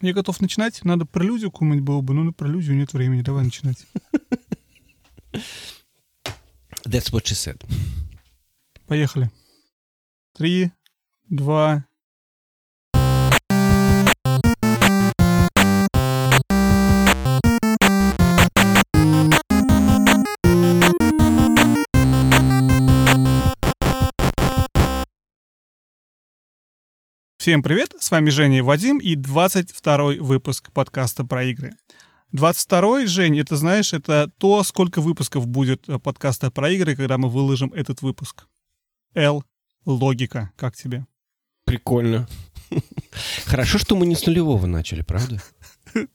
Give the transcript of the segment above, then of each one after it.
Я готов начинать. Надо прелюдию какую-нибудь было бы, но на прелюдию нет времени. Давай начинать. That's what she said. Поехали. Три, два, Всем привет, с вами Женя и Вадим и 22 выпуск подкаста про игры. 22-й, Жень, это знаешь, это то, сколько выпусков будет э, подкаста про игры, когда мы выложим этот выпуск. Л. Логика. Как тебе? Прикольно. Хорошо, что мы не с нулевого начали, правда?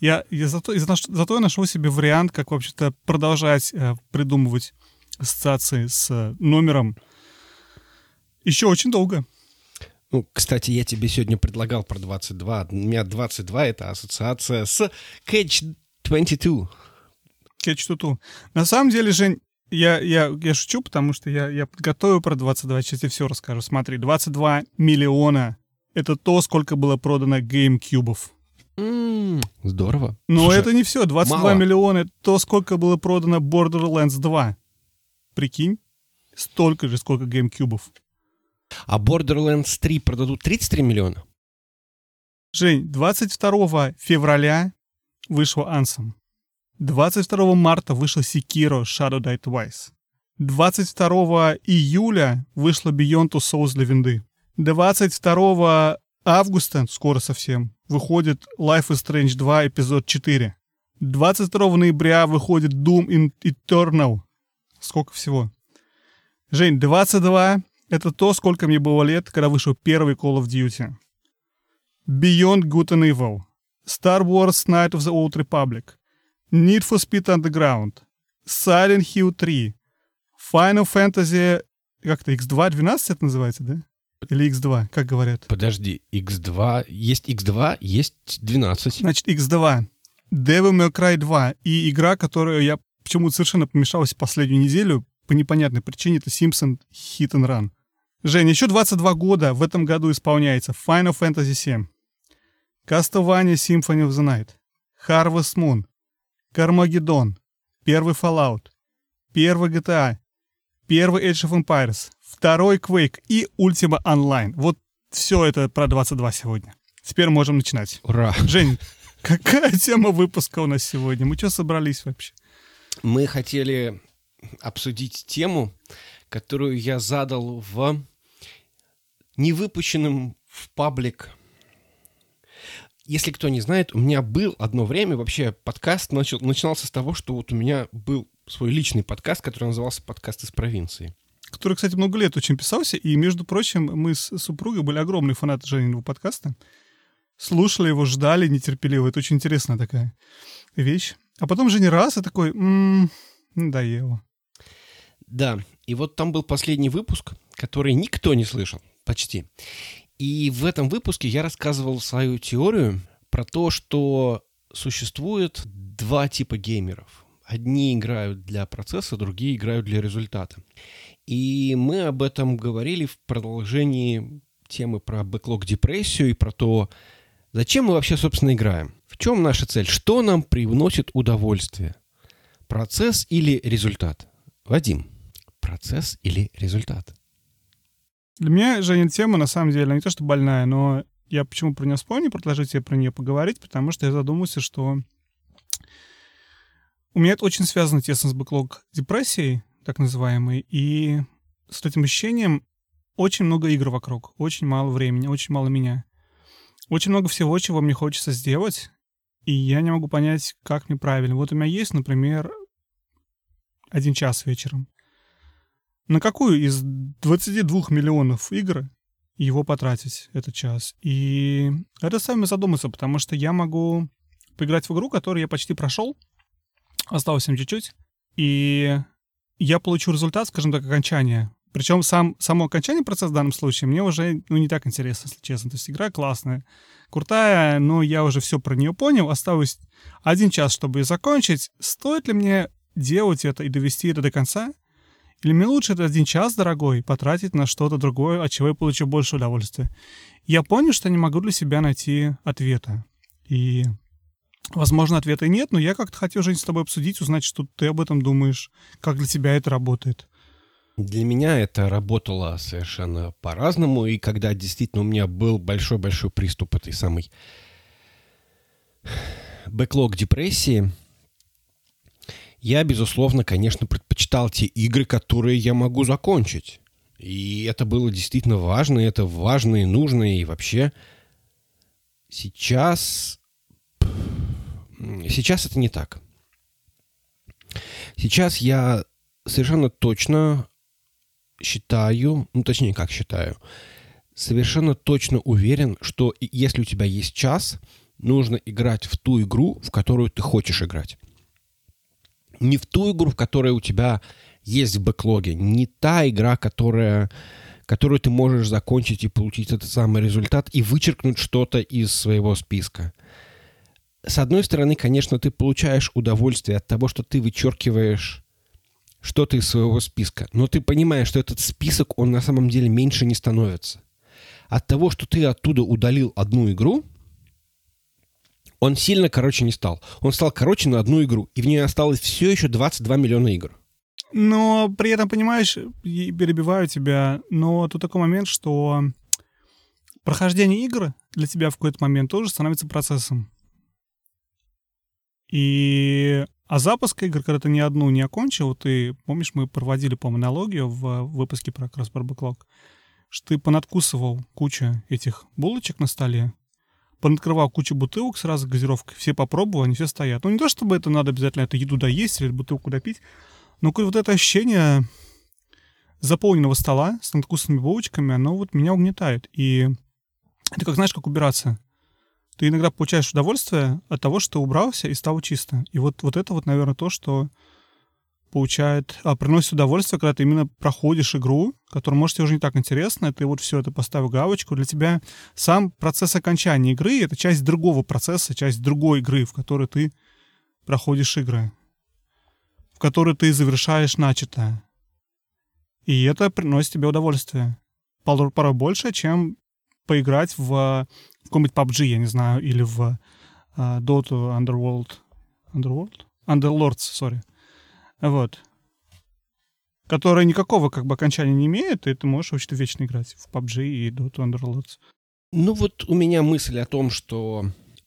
Я, я зато, я, зато я нашел себе вариант, как вообще-то продолжать э, придумывать ассоциации с э, номером еще очень долго. Ну, кстати, я тебе сегодня предлагал про 22. У меня 22 — это ассоциация с Catch 22. Catch 22. На самом деле, Жень, я, я, я шучу, потому что я, я подготовил про 22, сейчас я все расскажу. Смотри, 22 миллиона — это то, сколько было продано GameCube. Mm, здорово. Но Слушай, это не все. 22 мало. миллиона — это то, сколько было продано Borderlands 2. Прикинь? Столько же, сколько GameCube. А Borderlands 3 продадут 33 миллиона? Жень, 22 февраля вышел Ansem. 22 марта вышел Sekiro Shadow Die Twice. 22 июля вышла Beyond Two Souls для винды. 22 августа, скоро совсем, выходит Life is Strange 2 эпизод 4. 22 ноября выходит Doom Eternal. Сколько всего? Жень, 22 это то, сколько мне было лет, когда вышел первый Call of Duty. Beyond Good and Evil. Star Wars Night of the Old Republic. Need for Speed Underground. Silent Hill 3. Final Fantasy... Как-то X2 12 это называется, да? Или X2, как говорят? Подожди, X2... Есть X2, есть 12. Значит, X2. Devil May Cry 2. И игра, которую я почему-то совершенно помешалась последнюю неделю, по непонятной причине, это Simpson Hit and Run. Жень, еще 22 года в этом году исполняется Final Fantasy VII, Castlevania Symphony of the Night, Harvest Moon, Carmageddon, первый Fallout, первый GTA, первый Age of Empires, второй Quake и Ultima Online. Вот все это про 22 сегодня. Теперь можем начинать. Ура! Жень, какая тема выпуска у нас сегодня? Мы что собрались вообще? Мы хотели обсудить тему, которую я задал в не выпущенным в паблик. Если кто не знает, у меня был одно время вообще подкаст начал, начинался с того, что вот у меня был свой личный подкаст, который назывался «Подкаст из провинции». Который, кстати, много лет очень писался, и, между прочим, мы с супругой были огромные фанаты Жениного подкаста. Слушали его, ждали нетерпеливо. Это очень интересная такая вещь. А потом Женя раз и такой, м-м, надоело. Да, и вот там был последний выпуск, который никто не слышал почти. И в этом выпуске я рассказывал свою теорию про то, что существует два типа геймеров. Одни играют для процесса, другие играют для результата. И мы об этом говорили в продолжении темы про бэклог-депрессию и про то, зачем мы вообще, собственно, играем. В чем наша цель? Что нам приносит удовольствие? Процесс или результат? Вадим, процесс или результат? Для меня, Женя, тема, на самом деле, не то что больная, но я почему про нее вспомнил, предложить тебе про нее поговорить, потому что я задумался, что у меня это очень связано тесно с бэклог депрессией, так называемой, и с этим ощущением очень много игр вокруг, очень мало времени, очень мало меня. Очень много всего, чего мне хочется сделать, и я не могу понять, как мне правильно. Вот у меня есть, например, один час вечером. На какую из 22 миллионов игр его потратить этот час? И это сами задуматься, потому что я могу поиграть в игру, которую я почти прошел, осталось им чуть-чуть, и я получу результат, скажем так, окончания. Причем сам, само окончание процесса в данном случае мне уже ну, не так интересно, если честно. То есть игра классная, крутая, но я уже все про нее понял. Осталось один час, чтобы ее закончить. Стоит ли мне делать это и довести это до конца? Или мне лучше этот один час, дорогой, потратить на что-то другое, от чего я получу больше удовольствия? Я понял, что не могу для себя найти ответа. И, возможно, ответа нет, но я как-то хотел, Жень, с тобой обсудить, узнать, что ты об этом думаешь, как для тебя это работает. Для меня это работало совершенно по-разному, и когда действительно у меня был большой-большой приступ этой самой бэклог депрессии, я, безусловно, конечно, предпочитал те игры, которые я могу закончить. И это было действительно важно, и это важно и нужно, и вообще сейчас... Сейчас это не так. Сейчас я совершенно точно считаю, ну точнее как считаю, совершенно точно уверен, что если у тебя есть час, нужно играть в ту игру, в которую ты хочешь играть. Не в ту игру, в которой у тебя есть в бэклоге, не та игра, которая, которую ты можешь закончить и получить этот самый результат и вычеркнуть что-то из своего списка. С одной стороны, конечно, ты получаешь удовольствие от того, что ты вычеркиваешь что-то из своего списка, но ты понимаешь, что этот список, он на самом деле меньше не становится. От того, что ты оттуда удалил одну игру, он сильно короче не стал. Он стал короче на одну игру, и в ней осталось все еще 22 миллиона игр. Но при этом, понимаешь, перебиваю тебя, но тут такой момент, что прохождение игры для тебя в какой-то момент тоже становится процессом. И а запуск игр, когда ты ни одну не окончил, ты, помнишь, мы проводили, по аналогию в выпуске про Crossbar Backlog, что ты понадкусывал кучу этих булочек на столе, понаткрывал кучу бутылок сразу газировкой, все попробовал, они все стоят. Ну, не то, чтобы это надо обязательно эту еду доесть или бутылку допить, но вот это ощущение заполненного стола с надкусанными булочками, оно вот меня угнетает. И это как, знаешь, как убираться — ты иногда получаешь удовольствие от того, что убрался и стало чисто. И вот, вот это вот, наверное, то, что получает, а, приносит удовольствие, когда ты именно проходишь игру, которая, может, тебе уже не так интересна, ты вот все это поставил галочку. Для тебя сам процесс окончания игры — это часть другого процесса, часть другой игры, в которой ты проходишь игры, в которой ты завершаешь начатое. И это приносит тебе удовольствие. Порой больше, чем поиграть в какой-нибудь PUBG, я не знаю, или в uh, Dota Underworld. Underworld? Underlords, сори. Вот. Которая никакого как бы окончания не имеет, и ты можешь вообще вечно играть в PUBG и Dota Underlords. Ну вот у меня мысль о том, что...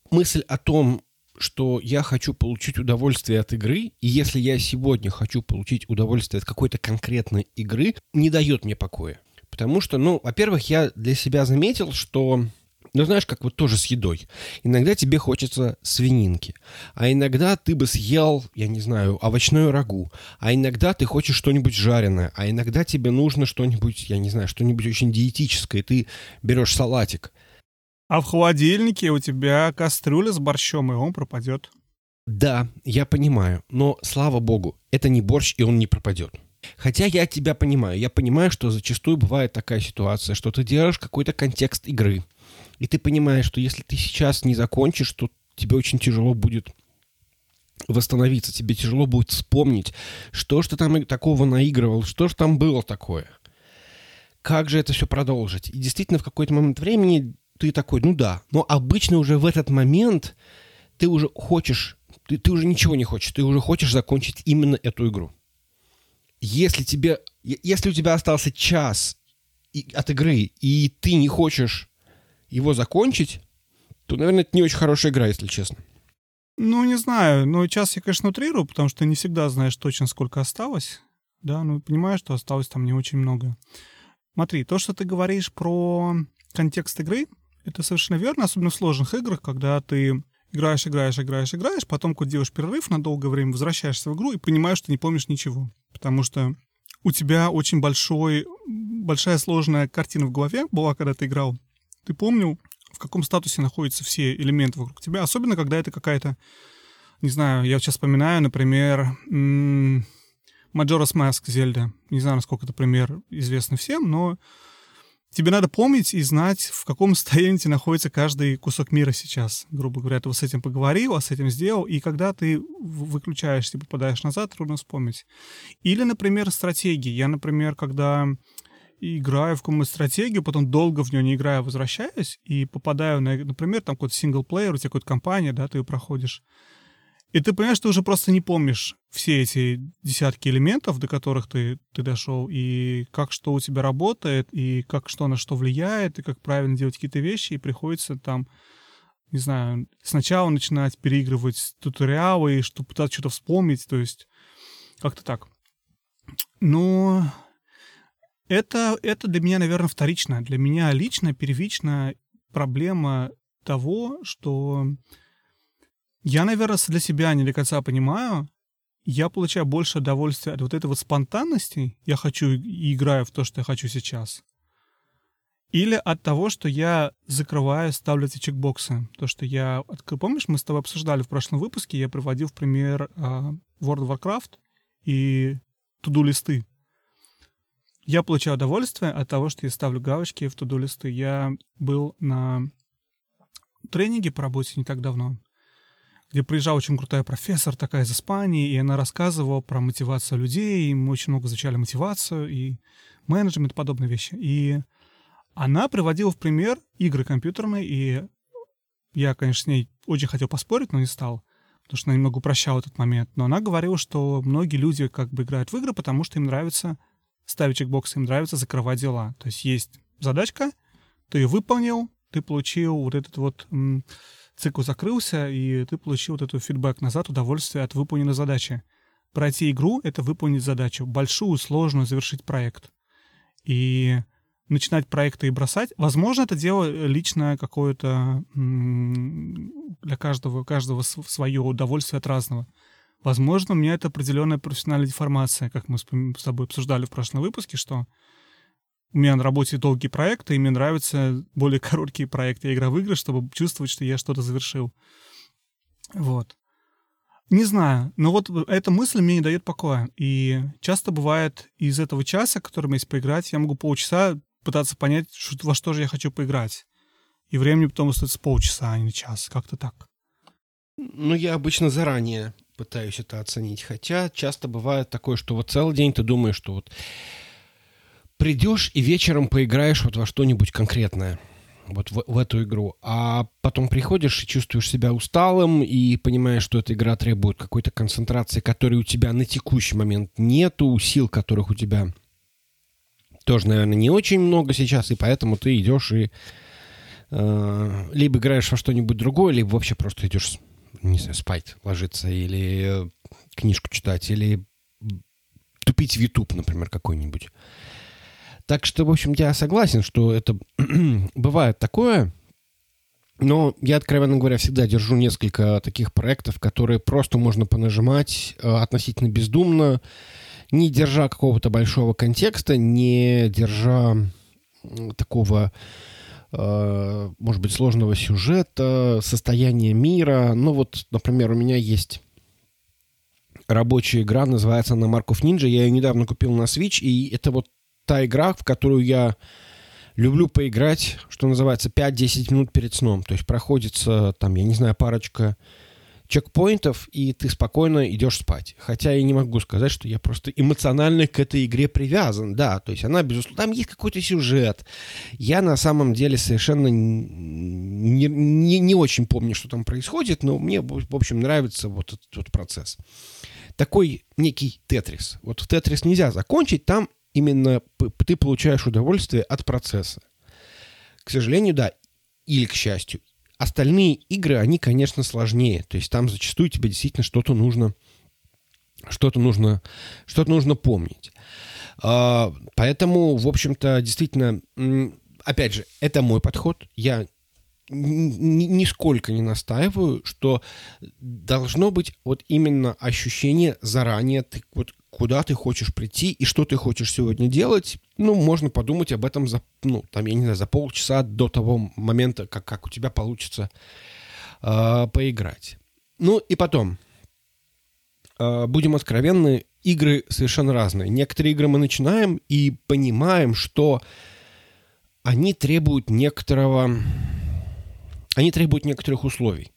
Мысль о том, что я хочу получить удовольствие от игры, и если я сегодня хочу получить удовольствие от какой-то конкретной игры, не дает мне покоя. Потому что, ну, во-первых, я для себя заметил, что ну, знаешь, как вот тоже с едой. Иногда тебе хочется свининки, а иногда ты бы съел, я не знаю, овощную рагу, а иногда ты хочешь что-нибудь жареное, а иногда тебе нужно что-нибудь, я не знаю, что-нибудь очень диетическое, ты берешь салатик. А в холодильнике у тебя кастрюля с борщом, и он пропадет. Да, я понимаю, но, слава богу, это не борщ, и он не пропадет. Хотя я тебя понимаю. Я понимаю, что зачастую бывает такая ситуация, что ты делаешь какой-то контекст игры, и ты понимаешь, что если ты сейчас не закончишь, то тебе очень тяжело будет восстановиться, тебе тяжело будет вспомнить, что ж ты там такого наигрывал, что же там было такое. Как же это все продолжить? И действительно, в какой-то момент времени ты такой, ну да, но обычно уже в этот момент ты уже хочешь, ты, ты уже ничего не хочешь, ты уже хочешь закончить именно эту игру. Если тебе, если у тебя остался час от игры, и ты не хочешь его закончить, то, наверное, это не очень хорошая игра, если честно. Ну, не знаю. Но сейчас я, конечно, утрирую, потому что не всегда знаешь точно, сколько осталось. Да, ну, понимаешь, что осталось там не очень много. Смотри, то, что ты говоришь про контекст игры, это совершенно верно, особенно в сложных играх, когда ты играешь, играешь, играешь, играешь, потом, делаешь перерыв на долгое время, возвращаешься в игру и понимаешь, что не помнишь ничего. Потому что у тебя очень большой, большая сложная картина в голове была, когда ты играл ты помнил, в каком статусе находятся все элементы вокруг тебя, особенно когда это какая-то, не знаю, я сейчас вспоминаю, например, Majora's Mask Зельда. Не знаю, насколько это пример известный всем, но тебе надо помнить и знать, в каком состоянии находится каждый кусок мира сейчас. Грубо говоря, ты вот с этим поговорил, а с этим сделал, и когда ты выключаешься и попадаешь назад, трудно вспомнить. Или, например, стратегии. Я, например, когда играю в какую-нибудь стратегию, потом долго в нее не играю, возвращаюсь и попадаю на, например, там какой-то синглплеер, у тебя какая-то компания, да, ты ее проходишь. И ты понимаешь, ты уже просто не помнишь все эти десятки элементов, до которых ты, ты дошел, и как что у тебя работает, и как что на что влияет, и как правильно делать какие-то вещи, и приходится там, не знаю, сначала начинать переигрывать туториалы, и чтобы пытаться что-то вспомнить, то есть как-то так. Но это, это для меня, наверное, вторично. Для меня лично, первично проблема того, что я, наверное, для себя не до конца понимаю, я получаю больше удовольствия от вот этой вот спонтанности, я хочу и играю в то, что я хочу сейчас, или от того, что я закрываю, ставлю эти чекбоксы. То, что я... Помнишь, мы с тобой обсуждали в прошлом выпуске, я приводил в пример uh, World of Warcraft и туду-листы. Я получаю удовольствие от того, что я ставлю галочки в туду-листы. Я был на тренинге по работе не так давно, где приезжала очень крутая профессор такая из Испании, и она рассказывала про мотивацию людей, и мы очень много изучали мотивацию и менеджмент, подобные вещи. И она приводила в пример игры компьютерные, и я, конечно, с ней очень хотел поспорить, но не стал, потому что она немного упрощала этот момент. Но она говорила, что многие люди как бы играют в игры, потому что им нравится ставить чекбоксы, им нравится закрывать дела. То есть есть задачка, ты ее выполнил, ты получил вот этот вот м, цикл закрылся, и ты получил вот этот фидбэк назад, удовольствие от выполненной задачи. Пройти игру — это выполнить задачу, большую, сложную, завершить проект. И начинать проекты и бросать. Возможно, это дело личное какое-то для каждого, каждого свое удовольствие от разного. Возможно, у меня это определенная профессиональная деформация, как мы с тобой обсуждали в прошлом выпуске, что у меня на работе долгие проекты, и мне нравятся более короткие проекты. Я играю в игры, чтобы чувствовать, что я что-то завершил. Вот. Не знаю, но вот эта мысль мне не дает покоя. И часто бывает из этого часа, который меня есть поиграть, я могу полчаса пытаться понять, во что же я хочу поиграть. И времени потом остается полчаса, а не час. Как-то так. Ну, я обычно заранее пытаюсь это оценить. Хотя часто бывает такое, что вот целый день ты думаешь, что вот придешь и вечером поиграешь вот во что-нибудь конкретное вот в, в эту игру, а потом приходишь и чувствуешь себя усталым и понимаешь, что эта игра требует какой-то концентрации, которой у тебя на текущий момент нету, сил, которых у тебя тоже, наверное, не очень много сейчас, и поэтому ты идешь и э, либо играешь во что-нибудь другое, либо вообще просто идешь не знаю, спать, ложиться, или книжку читать, или тупить в YouTube, например, какой-нибудь. Так что, в общем, я согласен, что это бывает такое, но я, откровенно говоря, всегда держу несколько таких проектов, которые просто можно понажимать э, относительно бездумно, не держа какого-то большого контекста, не держа такого Э, может быть, сложного сюжета, состояния мира. Ну вот, например, у меня есть рабочая игра, называется она Markov Ninja. Я ее недавно купил на Switch, и это вот та игра, в которую я люблю поиграть, что называется, 5-10 минут перед сном. То есть проходится там, я не знаю, парочка чекпоинтов, и ты спокойно идешь спать. Хотя я не могу сказать, что я просто эмоционально к этой игре привязан. Да, то есть она, безусловно, там есть какой-то сюжет. Я на самом деле совершенно не, не, не очень помню, что там происходит, но мне, в общем, нравится вот этот вот процесс. Такой некий тетрис. Вот в тетрис нельзя закончить, там именно ты получаешь удовольствие от процесса. К сожалению, да, или к счастью. Остальные игры, они, конечно, сложнее. То есть там зачастую тебе действительно что-то нужно, что-то нужно, что-то нужно помнить. А, поэтому, в общем-то, действительно, опять же, это мой подход. Я нисколько не настаиваю, что должно быть вот именно ощущение заранее, ты вот куда ты хочешь прийти и что ты хочешь сегодня делать, ну, можно подумать об этом за, ну, там, я не знаю, за полчаса до того момента, как, как у тебя получится э, поиграть. Ну, и потом, э, будем откровенны, игры совершенно разные. Некоторые игры мы начинаем и понимаем, что они требуют некоторого... Они требуют некоторых условий.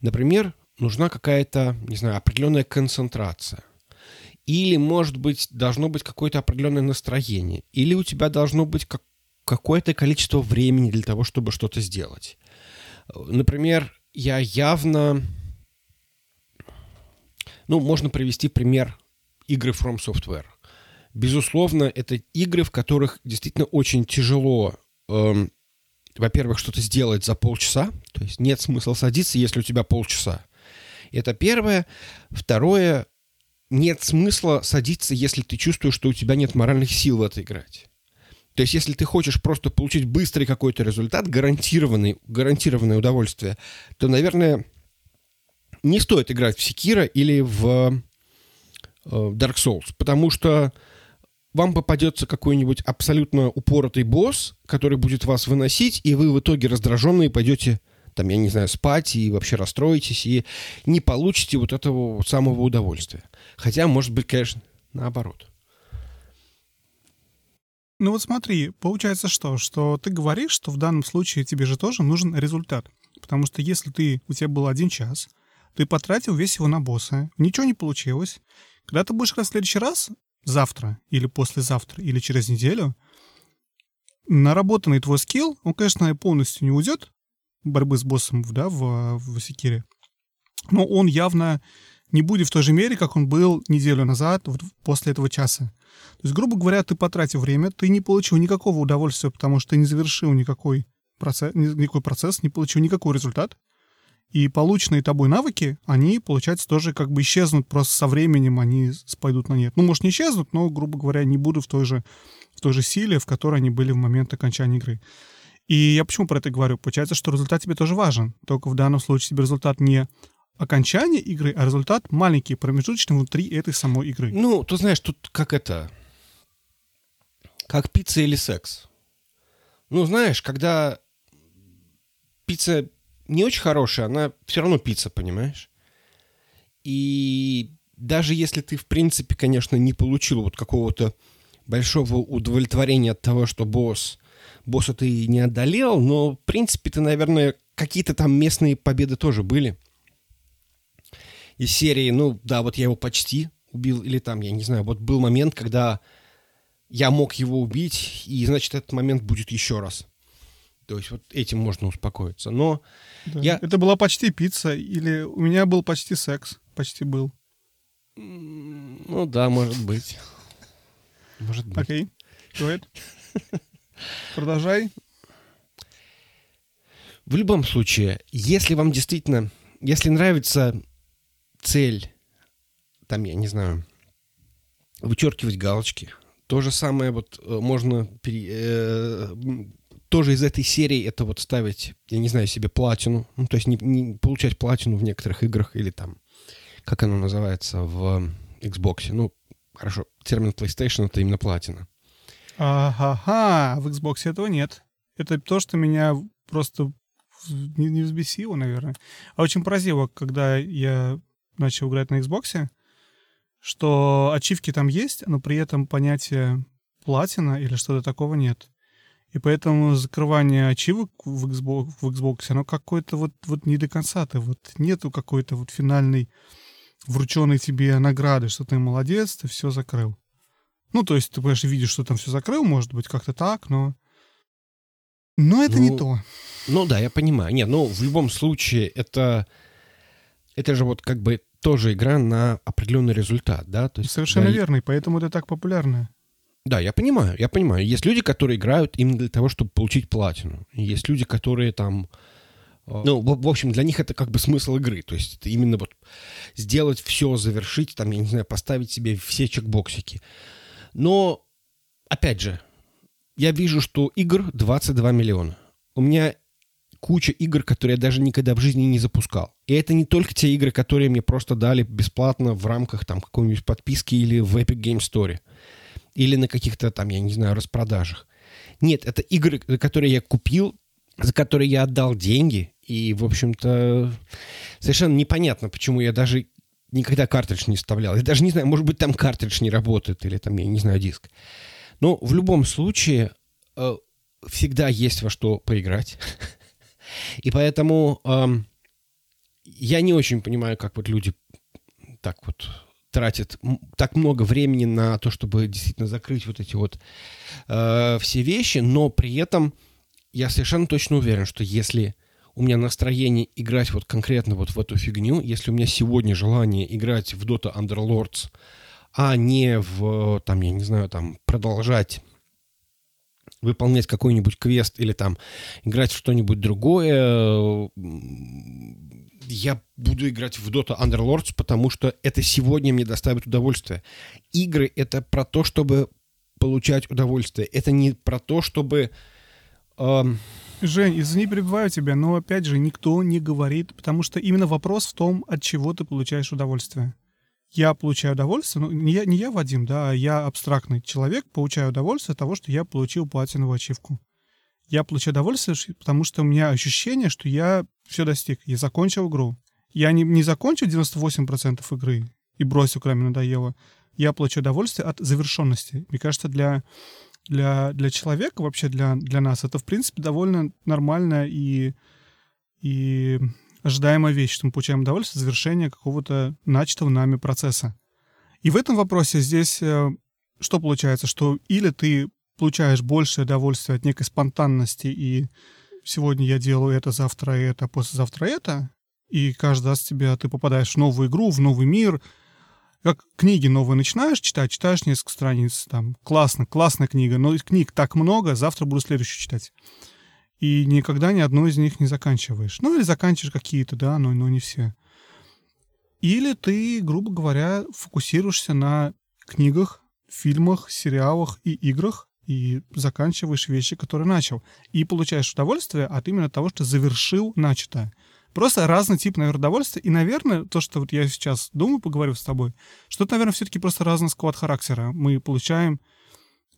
Например, нужна какая-то, не знаю, определенная концентрация – или, может быть, должно быть какое-то определенное настроение, или у тебя должно быть как какое-то количество времени для того, чтобы что-то сделать. Например, я явно... Ну, можно привести пример игры From Software. Безусловно, это игры, в которых действительно очень тяжело, эм, во-первых, что-то сделать за полчаса. То есть нет смысла садиться, если у тебя полчаса. Это первое. Второе, нет смысла садиться, если ты чувствуешь, что у тебя нет моральных сил в это играть. То есть, если ты хочешь просто получить быстрый какой-то результат, гарантированный, гарантированное удовольствие, то, наверное, не стоит играть в Секира или в э, Dark Souls, потому что вам попадется какой-нибудь абсолютно упоротый босс, который будет вас выносить, и вы в итоге раздраженные пойдете, там, я не знаю, спать и вообще расстроитесь, и не получите вот этого самого удовольствия. Хотя, может быть, конечно, наоборот. Ну вот смотри, получается что? Что ты говоришь, что в данном случае тебе же тоже нужен результат. Потому что если ты, у тебя был один час, ты потратил весь его на босса, ничего не получилось. Когда ты будешь играть в следующий раз, завтра или послезавтра или через неделю, наработанный твой скилл, он, конечно, полностью не уйдет борьбы с боссом да, в, в Секире, но он явно не будет в той же мере, как он был неделю назад, вот после этого часа. То есть, грубо говоря, ты потратил время, ты не получил никакого удовольствия, потому что ты не завершил никакой процесс, никакой процесс, не получил никакой результат. И полученные тобой навыки, они, получается, тоже как бы исчезнут просто со временем, они пойдут на нет. Ну, может, не исчезнут, но, грубо говоря, не будут в той же, в той же силе, в которой они были в момент окончания игры. И я почему про это говорю? Получается, что результат тебе тоже важен. Только в данном случае тебе результат не окончание игры, а результат маленький, промежуточный внутри этой самой игры. Ну, ты знаешь, тут как это... Как пицца или секс. Ну, знаешь, когда пицца не очень хорошая, она все равно пицца, понимаешь? И даже если ты, в принципе, конечно, не получил вот какого-то большого удовлетворения от того, что босс, босса ты не одолел, но, в принципе, ты, наверное, какие-то там местные победы тоже были из серии, ну, да, вот я его почти убил, или там, я не знаю, вот был момент, когда я мог его убить, и, значит, этот момент будет еще раз. То есть вот этим можно успокоиться. Но да. я... Это была почти пицца, или у меня был почти секс. Почти был. Ну да, может быть. Может быть. Окей. Okay. Продолжай. В любом случае, если вам действительно, если нравится цель, там, я не знаю, вычеркивать галочки. То же самое вот э, можно пере, э, тоже из этой серии это вот ставить, я не знаю, себе платину, ну, то есть не, не получать платину в некоторых играх или там, как оно называется в Xbox. Ну, хорошо, термин PlayStation это именно платина. Ага, в Xbox этого нет. Это то, что меня просто не, не взбесило, наверное. А очень поразило, когда я начал играть на Xbox, что ачивки там есть, но при этом понятия платина или что-то такого нет. И поэтому закрывание ачивок в Xbox, в Xbox оно какое-то вот, вот не до конца. Ты вот нету какой-то вот финальной врученной тебе награды, что ты молодец, ты все закрыл. Ну, то есть ты, конечно, видишь, что там все закрыл, может быть, как-то так, но... Но это ну, не то. Ну да, я понимаю. Нет, ну в любом случае это это же вот как бы тоже игра на определенный результат, да? То есть, Совершенно да, верно, и поэтому это так популярно. Да, я понимаю, я понимаю. Есть люди, которые играют именно для того, чтобы получить платину. Есть люди, которые там... Э, ну, в, в общем, для них это как бы смысл игры. То есть это именно вот сделать все, завершить, там, я не знаю, поставить себе все чекбоксики. Но, опять же, я вижу, что игр 22 миллиона. У меня куча игр, которые я даже никогда в жизни не запускал. И это не только те игры, которые мне просто дали бесплатно в рамках там какой-нибудь подписки или в Epic Game Store. Или на каких-то там, я не знаю, распродажах. Нет, это игры, которые я купил, за которые я отдал деньги. И, в общем-то, совершенно непонятно, почему я даже никогда картридж не вставлял. Я даже не знаю, может быть, там картридж не работает, или там, я не знаю, диск. Но в любом случае, э, всегда есть во что поиграть. И поэтому эм, я не очень понимаю, как вот люди так вот тратит так много времени на то, чтобы действительно закрыть вот эти вот э, все вещи, но при этом я совершенно точно уверен, что если у меня настроение играть вот конкретно вот в эту фигню, если у меня сегодня желание играть в Dota Underlords, а не в, там, я не знаю, там, продолжать выполнять какой-нибудь квест или там играть в что-нибудь другое, я буду играть в Dota Underlords, потому что это сегодня мне доставит удовольствие. Игры — это про то, чтобы получать удовольствие. Это не про то, чтобы... Эм... Жень, извини, перебиваю тебя, но опять же никто не говорит, потому что именно вопрос в том, от чего ты получаешь удовольствие. Я получаю удовольствие, ну, не я, не я Вадим, да, а я абстрактный человек, получаю удовольствие от того, что я получил платиновую ачивку. Я получаю удовольствие, потому что у меня ощущение, что я все достиг, я закончил игру. Я не, не закончил 98% игры и бросил, кроме надоело. Я получаю удовольствие от завершенности. Мне кажется, для для, для человека, вообще для, для нас, это, в принципе, довольно нормальная и, и ожидаемая вещь, что мы получаем удовольствие от завершения какого-то начатого нами процесса. И в этом вопросе здесь э, что получается? Что или ты получаешь большее удовольствие от некой спонтанности, и сегодня я делаю это, завтра это, послезавтра это, и каждый раз тебя ты попадаешь в новую игру, в новый мир, как книги новые начинаешь читать, читаешь несколько страниц, там, классно, классная книга, но книг так много, завтра буду следующую читать. И никогда ни одну из них не заканчиваешь. Ну, или заканчиваешь какие-то, да, но, но не все. Или ты, грубо говоря, фокусируешься на книгах, фильмах, сериалах и играх, и заканчиваешь вещи, которые начал. И получаешь удовольствие от именно того, что завершил начатое. Просто разный тип, наверное, удовольствия. И, наверное, то, что вот я сейчас думаю, поговорю с тобой, что это, наверное, все-таки просто разный склад характера. Мы получаем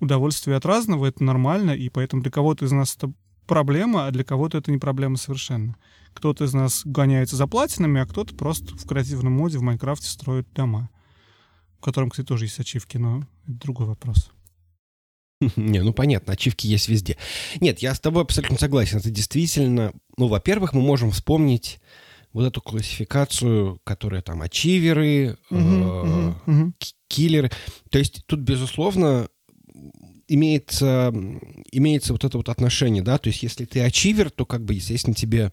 удовольствие от разного, это нормально, и поэтому для кого-то из нас это проблема, а для кого-то это не проблема совершенно. Кто-то из нас гоняется за платинами, а кто-то просто в креативном моде в Майнкрафте строит дома, в котором, кстати, тоже есть ачивки, но это другой вопрос. Не, ну понятно, ачивки есть везде. Нет, я с тобой абсолютно согласен. Это действительно, ну, во-первых, мы можем вспомнить вот эту классификацию, которая там ачиверы, э, киллеры. То есть тут, безусловно, имеется, имеется вот это вот отношение, да, то есть если ты ачивер, то как бы, естественно, тебе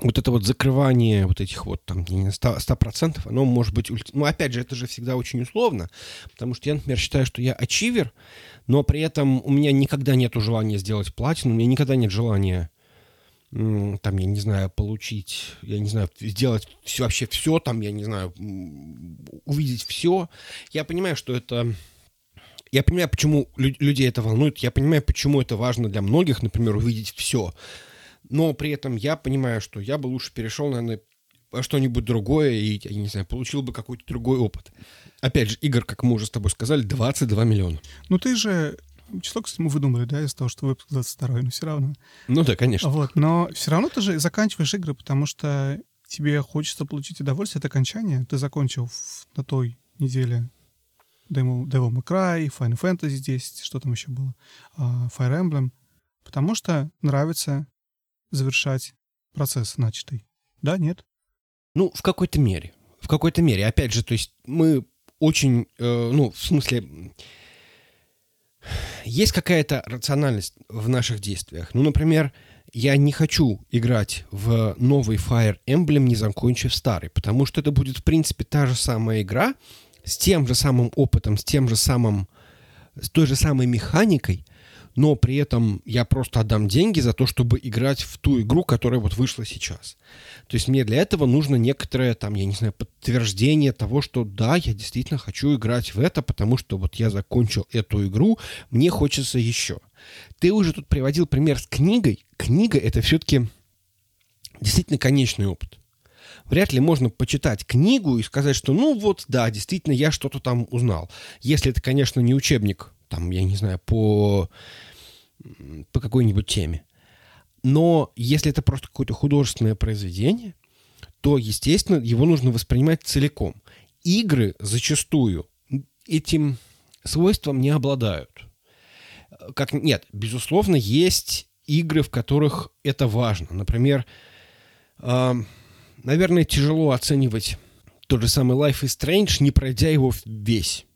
вот это вот закрывание вот этих вот там 100%, процентов, оно может быть... Ну, опять же, это же всегда очень условно, потому что я, например, считаю, что я ачивер, но при этом у меня никогда нет желания сделать платину, у меня никогда нет желания там, я не знаю, получить, я не знаю, сделать все, вообще все, там, я не знаю, увидеть все. Я понимаю, что это... Я понимаю, почему людей это волнует, я понимаю, почему это важно для многих, например, увидеть все. Но при этом я понимаю, что я бы лучше перешел, наверное, что-нибудь другое и, я не знаю, получил бы какой-то другой опыт. Опять же, игр, как мы уже с тобой сказали, 22 миллиона. Ну ты же число, кстати, мы выдумали, да, из-за того, что выпуск 22 но все равно. Ну да, конечно. Вот, но все равно ты же заканчиваешь игры, потому что тебе хочется получить удовольствие от окончания. Ты закончил на той неделе Devil, Devil May Cry, Final Fantasy 10, что там еще было, uh, Fire Emblem, потому что нравится завершать процесс начатый. Да, нет? Ну, в какой-то мере. В какой-то мере. Опять же, то есть мы очень, э, ну, в смысле, есть какая-то рациональность в наших действиях. Ну, например, я не хочу играть в новый Fire Emblem, не закончив старый, потому что это будет, в принципе, та же самая игра, с тем же самым опытом, с тем же самым, с той же самой механикой, но при этом я просто отдам деньги за то, чтобы играть в ту игру, которая вот вышла сейчас. То есть мне для этого нужно некоторое, там, я не знаю, подтверждение того, что да, я действительно хочу играть в это, потому что вот я закончил эту игру, мне хочется еще. Ты уже тут приводил пример с книгой. Книга — это все-таки действительно конечный опыт. Вряд ли можно почитать книгу и сказать, что ну вот, да, действительно, я что-то там узнал. Если это, конечно, не учебник там, я не знаю, по, по какой-нибудь теме. Но если это просто какое-то художественное произведение, то, естественно, его нужно воспринимать целиком. Игры зачастую этим свойством не обладают. Как, нет, безусловно, есть игры, в которых это важно. Например, э, наверное, тяжело оценивать тот же самый Life is Strange, не пройдя его весь.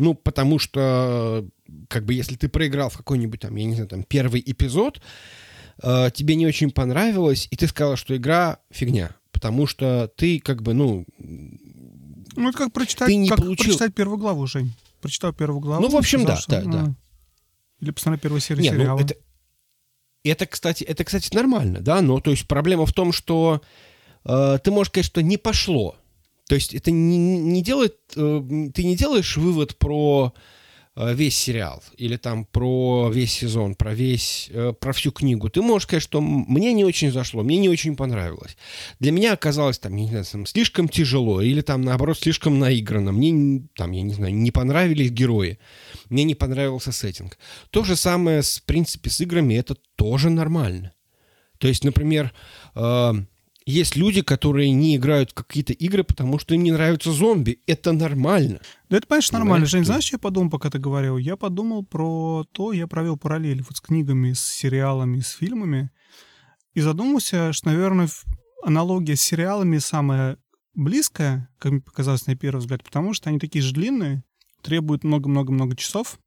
Ну, потому что, как бы, если ты проиграл в какой-нибудь там, я не знаю, там, первый эпизод, э, тебе не очень понравилось, и ты сказал, что игра фигня. Потому что ты, как бы, ну... Ну, это как прочитать, Ты не как получил- прочитать первую главу, Жень. Прочитал первую главу. Ну, в общем, сказал, да, что, да, да. ну, Или посмотрел первую серию Не, ну, сериала. это, это, кстати, это, кстати, нормально, да, но, то есть, проблема в том, что э, ты можешь сказать, что не пошло. То есть, это не, не делает, э, ты не делаешь вывод про э, весь сериал или там про весь сезон, про весь, э, про всю книгу. Ты можешь сказать, что мне не очень зашло, мне не очень понравилось. Для меня оказалось там, не знаю, слишком тяжело или там, наоборот, слишком наигранно. Мне, там, я не знаю, не понравились герои. Мне не понравился сеттинг. То же самое, в принципе, с играми, это тоже нормально. То есть, например, э, есть люди, которые не играют в какие-то игры, потому что им не нравятся зомби. Это нормально. Да это, конечно, нормально. Понимаешь, Жень, знаешь, что я подумал, пока ты говорил? Я подумал про то, я провел параллель вот с книгами, с сериалами, с фильмами, и задумался, что, наверное, аналогия с сериалами самая близкая, как мне показалось на первый взгляд, потому что они такие же длинные, требуют много-много-много часов.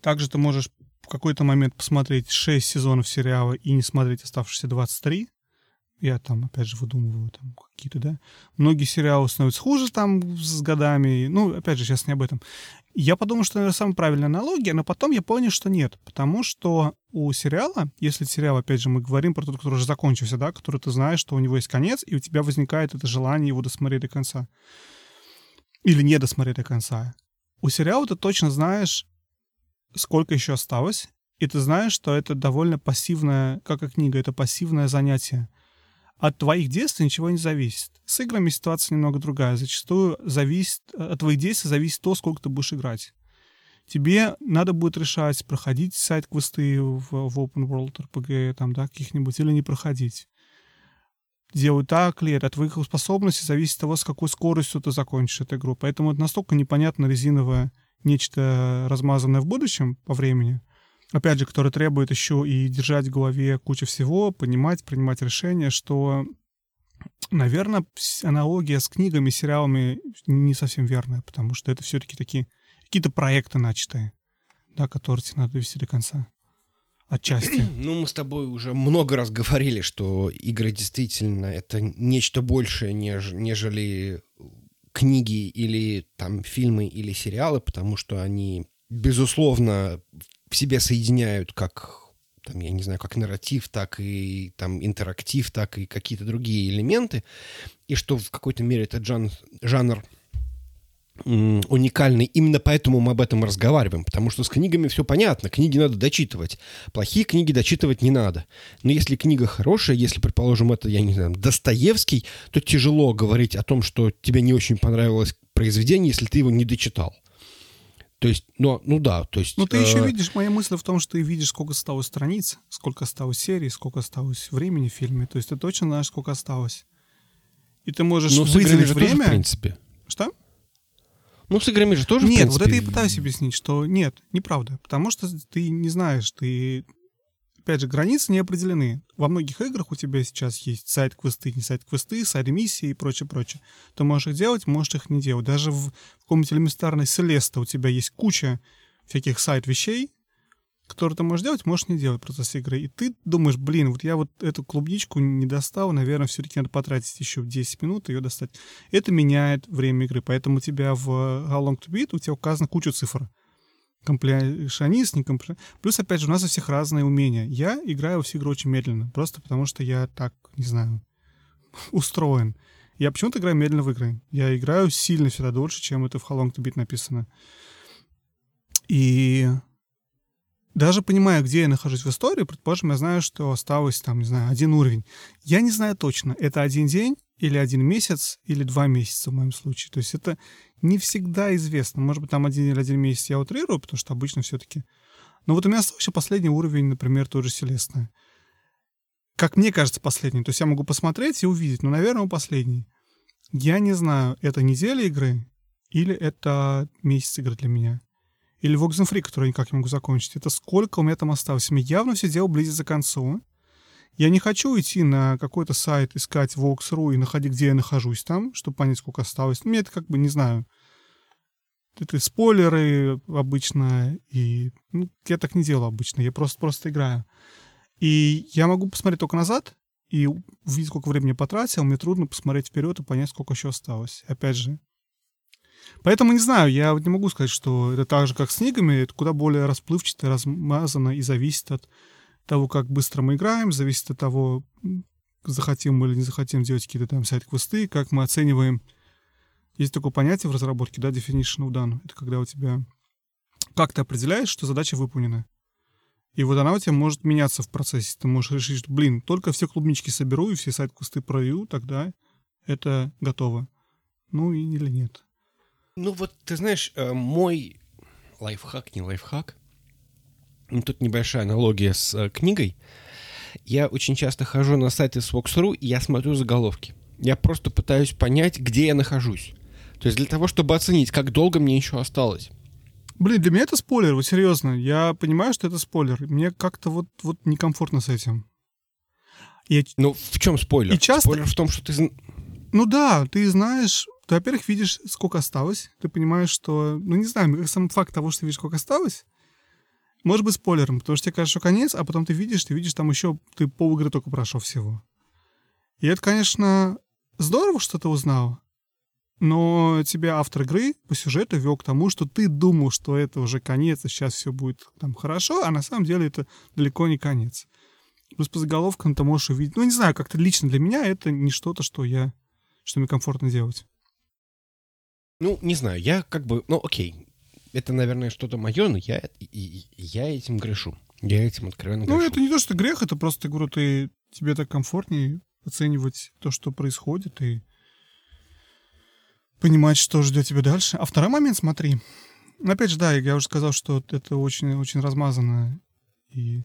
Также ты можешь в какой-то момент посмотреть 6 сезонов сериала и не смотреть оставшиеся 23. Я там, опять же, выдумываю там какие-то, да. Многие сериалы становятся хуже там с годами. Ну, опять же, сейчас не об этом. Я подумал, что это самая правильная аналогия, но потом я понял, что нет. Потому что у сериала, если сериал, опять же, мы говорим про тот, который уже закончился, да, который ты знаешь, что у него есть конец, и у тебя возникает это желание его досмотреть до конца. Или не досмотреть до конца. У сериала ты точно знаешь, сколько еще осталось, и ты знаешь, что это довольно пассивное, как и книга, это пассивное занятие. От твоих действий ничего не зависит. С играми ситуация немного другая. Зачастую зависит, от твоих действий зависит то, сколько ты будешь играть. Тебе надо будет решать, проходить сайт-квесты в, в Open World RPG, там, да, каких-нибудь, или не проходить. Делать так ли это? От твоих способностей зависит от того, с какой скоростью ты закончишь эту игру. Поэтому это настолько непонятно резиновое нечто размазанное в будущем по времени, опять же, которое требует еще и держать в голове кучу всего, понимать, принимать решения, что, наверное, аналогия с книгами, сериалами не совсем верная, потому что это все-таки такие какие-то проекты начатые, да, которые тебе надо довести до конца. Отчасти. Ну, мы с тобой уже много раз говорили, что игры действительно это нечто большее, неж- нежели книги или там фильмы или сериалы, потому что они, безусловно, в себе соединяют как там, я не знаю, как нарратив, так и там интерактив, так и какие-то другие элементы, и что в какой-то мере этот жан- жанр уникальный. Именно поэтому мы об этом разговариваем, потому что с книгами все понятно, книги надо дочитывать. Плохие книги дочитывать не надо. Но если книга хорошая, если, предположим, это, я не знаю, Достоевский, то тяжело говорить о том, что тебе не очень понравилось произведение, если ты его не дочитал. То есть, ну, ну да, то есть... Ну, ты еще э, видишь, моя мысль в том, что ты видишь, сколько осталось страниц, сколько осталось серий, сколько осталось времени в фильме. То есть ты точно знаешь, сколько осталось. И ты можешь Ну, с играми выделить же тоже, время... в принципе. Что? Ну, с играми же тоже, Нет, вот принципе, это и пытаюсь объяснить, что нет, неправда. Потому что ты не знаешь, ты... Опять же, границы не определены. Во многих играх у тебя сейчас есть сайт-квесты, не сайт-квесты, сайт-миссии и прочее, прочее. Ты можешь их делать, можешь их не делать. Даже в каком-нибудь элементарной Селеста у тебя есть куча всяких сайт-вещей, которые ты можешь делать, можешь не делать в процессе игры. И ты думаешь, блин, вот я вот эту клубничку не достал, наверное, все-таки надо потратить еще 10 минут ее достать. Это меняет время игры. Поэтому у тебя в How Long to Beat у тебя указана куча цифр. Компляшонист, не компля... Плюс, опять же, у нас у всех разные умения. Я играю во все игры очень медленно, просто потому что я так, не знаю, устроен. Я почему-то играю медленно в игры. Я играю сильно всегда дольше, чем это в How Long to Beat написано. И даже понимая, где я нахожусь в истории, предположим, я знаю, что осталось там, не знаю, один уровень. Я не знаю точно, это один день или один месяц, или два месяца в моем случае. То есть это не всегда известно. Может быть, там один или один месяц я утрирую, потому что обычно все-таки... Но вот у меня остался последний уровень, например, тоже Селестная. Как мне кажется, последний. То есть я могу посмотреть и увидеть, но, наверное, он последний. Я не знаю, это неделя игры или это месяц игры для меня. Или Voxen Free, который я никак не могу закончить. Это сколько у меня там осталось. Мне явно все дело близится к концу. Я не хочу идти на какой-то сайт, искать Vox.ru и находить, где я нахожусь там, чтобы понять, сколько осталось. Мне это как бы, не знаю, это спойлеры обычно, и ну, я так не делаю обычно, я просто, просто играю. И я могу посмотреть только назад и увидеть, сколько времени потратил, мне трудно посмотреть вперед и понять, сколько еще осталось. Опять же. Поэтому не знаю, я не могу сказать, что это так же, как с книгами, это куда более расплывчато, размазано и зависит от того, как быстро мы играем, зависит от того, захотим мы или не захотим делать какие-то там сайт-квесты, как мы оцениваем есть такое понятие в разработке, да, definition of done. Это когда у тебя... Как ты определяешь, что задача выполнена? И вот она у тебя может меняться в процессе. Ты можешь решить, что, блин, только все клубнички соберу и все сайт-кусты прою, тогда это готово. Ну или нет. Ну вот, ты знаешь, э, мой лайфхак, не лайфхак, тут небольшая аналогия с э, книгой. Я очень часто хожу на сайты Swox.ru, и я смотрю заголовки. Я просто пытаюсь понять, где я нахожусь. То есть для того, чтобы оценить, как долго мне еще осталось. Блин, для меня это спойлер, вот серьезно. Я понимаю, что это спойлер. Мне как-то вот, вот некомфортно с этим. Я... Ну, в чем спойлер? И часто... Спойлер в том, что ты... Ну да, ты знаешь, ты, во-первых, видишь, сколько осталось. Ты понимаешь, что... Ну, не знаю, сам факт того, что ты видишь, сколько осталось, может быть спойлером, потому что тебе кажется, что конец, а потом ты видишь, ты видишь там еще, ты пол игры только прошел всего. И это, конечно, здорово, что ты узнал, но тебя автор игры по сюжету вел к тому, что ты думал, что это уже конец, и сейчас все будет там хорошо, а на самом деле это далеко не конец. Плюс по заголовкам ты можешь увидеть... Ну, не знаю, как-то лично для меня это не что-то, что я... что мне комфортно делать. Ну, не знаю, я как бы... Ну, окей, это, наверное, что-то мое, но я, и, я этим грешу. Я этим откровенно грешу. Ну, это не то, что грех, это просто, говорю, ты, тебе так комфортнее оценивать то, что происходит, и понимать, что ждет тебя дальше. А второй момент, смотри. Опять же, да, я уже сказал, что это очень-очень размазано. И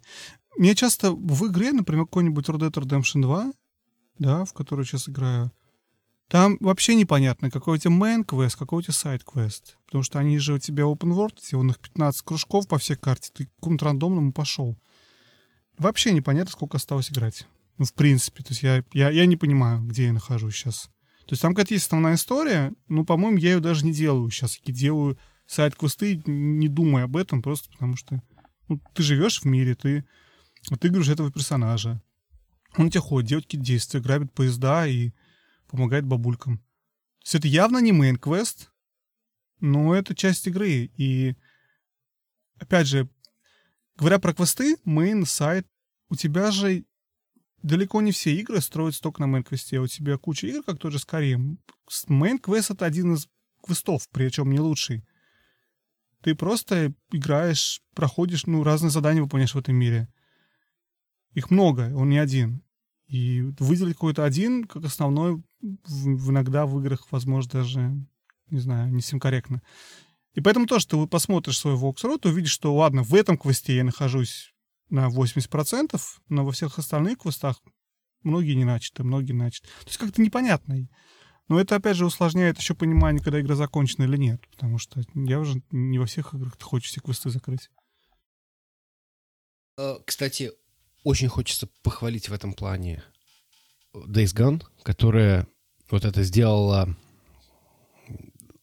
мне часто в игре, например, какой-нибудь Red Dead Redemption 2, да, в которую сейчас играю, там вообще непонятно, какой у тебя main квест, какой у тебя сайт квест. Потому что они же у тебя open world, у них 15 кружков по всей карте, ты какому-то рандомному пошел. Вообще непонятно, сколько осталось играть. Ну, в принципе. То есть я, я, я не понимаю, где я нахожусь сейчас. То есть там какая-то есть основная история, ну, по-моему, я ее даже не делаю сейчас. Я делаю side-квесты, не думая об этом, просто потому что ну, ты живешь в мире, ты отыгрываешь этого персонажа. Он тебе ходит, делает какие-то действия, грабит поезда и помогает бабулькам. То есть это явно не main-квест, но это часть игры. И, опять же, говоря про квесты, main, side, у тебя же далеко не все игры строятся только на main-квесте. У тебя куча игр, как тот же Skyrim. Мейн-квест — это один из квестов, причем не лучший. Ты просто играешь, проходишь, ну, разные задания выполняешь в этом мире. Их много, он не один. И выделить какой-то один как основной в, иногда в играх, возможно, даже, не знаю, не всем корректно. И поэтому то, что ты посмотришь свой Vox.ru, ты увидишь, что, ладно, в этом квесте я нахожусь на 80%, но во всех остальных квестах многие не начаты, многие начаты. То есть как-то непонятно. Но это, опять же, усложняет еще понимание, когда игра закончена или нет. Потому что я уже не во всех играх хочешь все квесты закрыть. Э, кстати, очень хочется похвалить в этом плане Days Gone, которая вот это сделала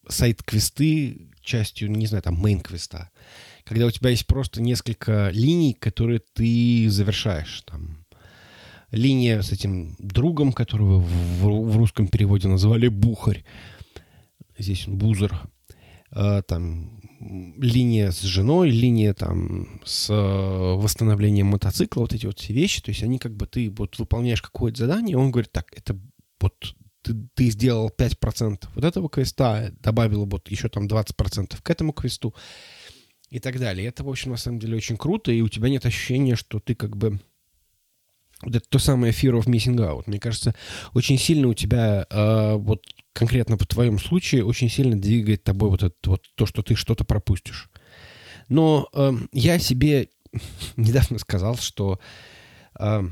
side-квесты частью, не знаю, там, main-квеста когда у тебя есть просто несколько линий, которые ты завершаешь. Там, линия с этим другом, которого в, в русском переводе называли Бухарь. Здесь он Boozer. А, там линия с женой, линия там с э, восстановлением мотоцикла, вот эти вот все вещи, то есть они как бы, ты вот выполняешь какое-то задание, он говорит, так, это вот ты, ты сделал 5% вот этого квеста, добавил вот еще там 20% к этому квесту, и так далее. Это, в общем, на самом деле очень круто, и у тебя нет ощущения, что ты как бы... Вот это то самое fear of missing out. Мне кажется, очень сильно у тебя, э, вот конкретно по твоем случае, очень сильно двигает тобой вот это вот то, что ты что-то пропустишь. Но э, я себе недавно сказал, что э,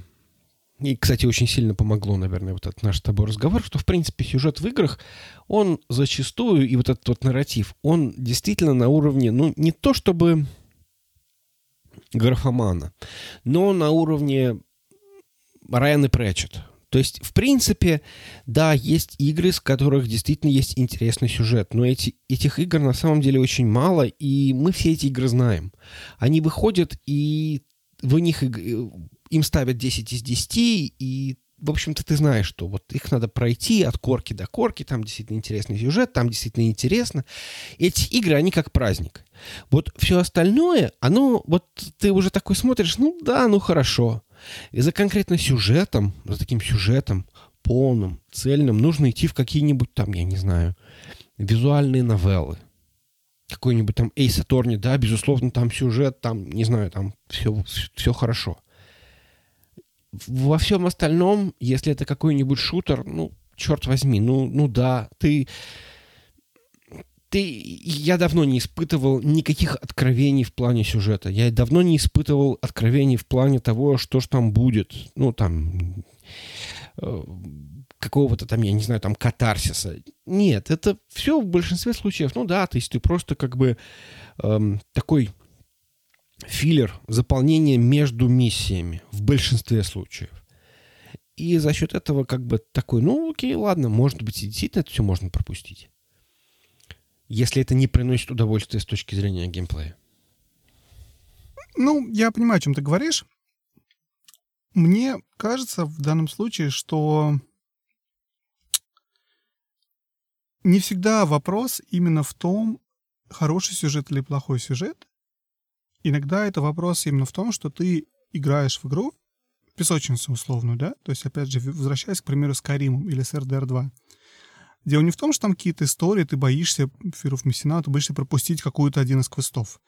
и, кстати, очень сильно помогло, наверное, вот этот наш с тобой разговор, что, в принципе, сюжет в играх, он зачастую, и вот этот вот нарратив, он действительно на уровне, ну, не то чтобы графомана, но на уровне Райан и Прэчет. То есть, в принципе, да, есть игры, с которых действительно есть интересный сюжет, но эти, этих игр на самом деле очень мало, и мы все эти игры знаем. Они выходят, и в них им ставят 10 из 10, и в общем-то, ты знаешь, что вот их надо пройти от корки до корки, там действительно интересный сюжет, там действительно интересно. Эти игры, они как праздник. Вот все остальное, оно, вот ты уже такой смотришь, ну да, ну хорошо. И за конкретно сюжетом, за таким сюжетом, полным, цельным, нужно идти в какие-нибудь там, я не знаю, визуальные новеллы. Какой-нибудь там Эйс Аторни, да, безусловно, там сюжет, там, не знаю, там все, все хорошо. Во всем остальном, если это какой-нибудь шутер, ну, черт возьми, ну, ну да, ты ты, я давно не испытывал никаких откровений в плане сюжета. Я давно не испытывал откровений в плане того, что ж там будет. Ну, там, э, какого-то там, я не знаю, там, катарсиса. Нет, это все в большинстве случаев, ну да, то есть ты просто как бы эм, такой филлер, заполнение между миссиями в большинстве случаев. И за счет этого как бы такой, ну окей, ладно, может быть, действительно это все можно пропустить если это не приносит удовольствия с точки зрения геймплея. Ну, я понимаю, о чем ты говоришь. Мне кажется в данном случае, что не всегда вопрос именно в том, хороший сюжет или плохой сюжет. Иногда это вопрос именно в том, что ты играешь в игру, песочницу условную, да, то есть, опять же, возвращаясь, к примеру, с Каримом или с RDR 2. Дело не в том, что там какие-то истории, ты боишься Фиров Мессина, ты боишься пропустить какую-то один из квестов.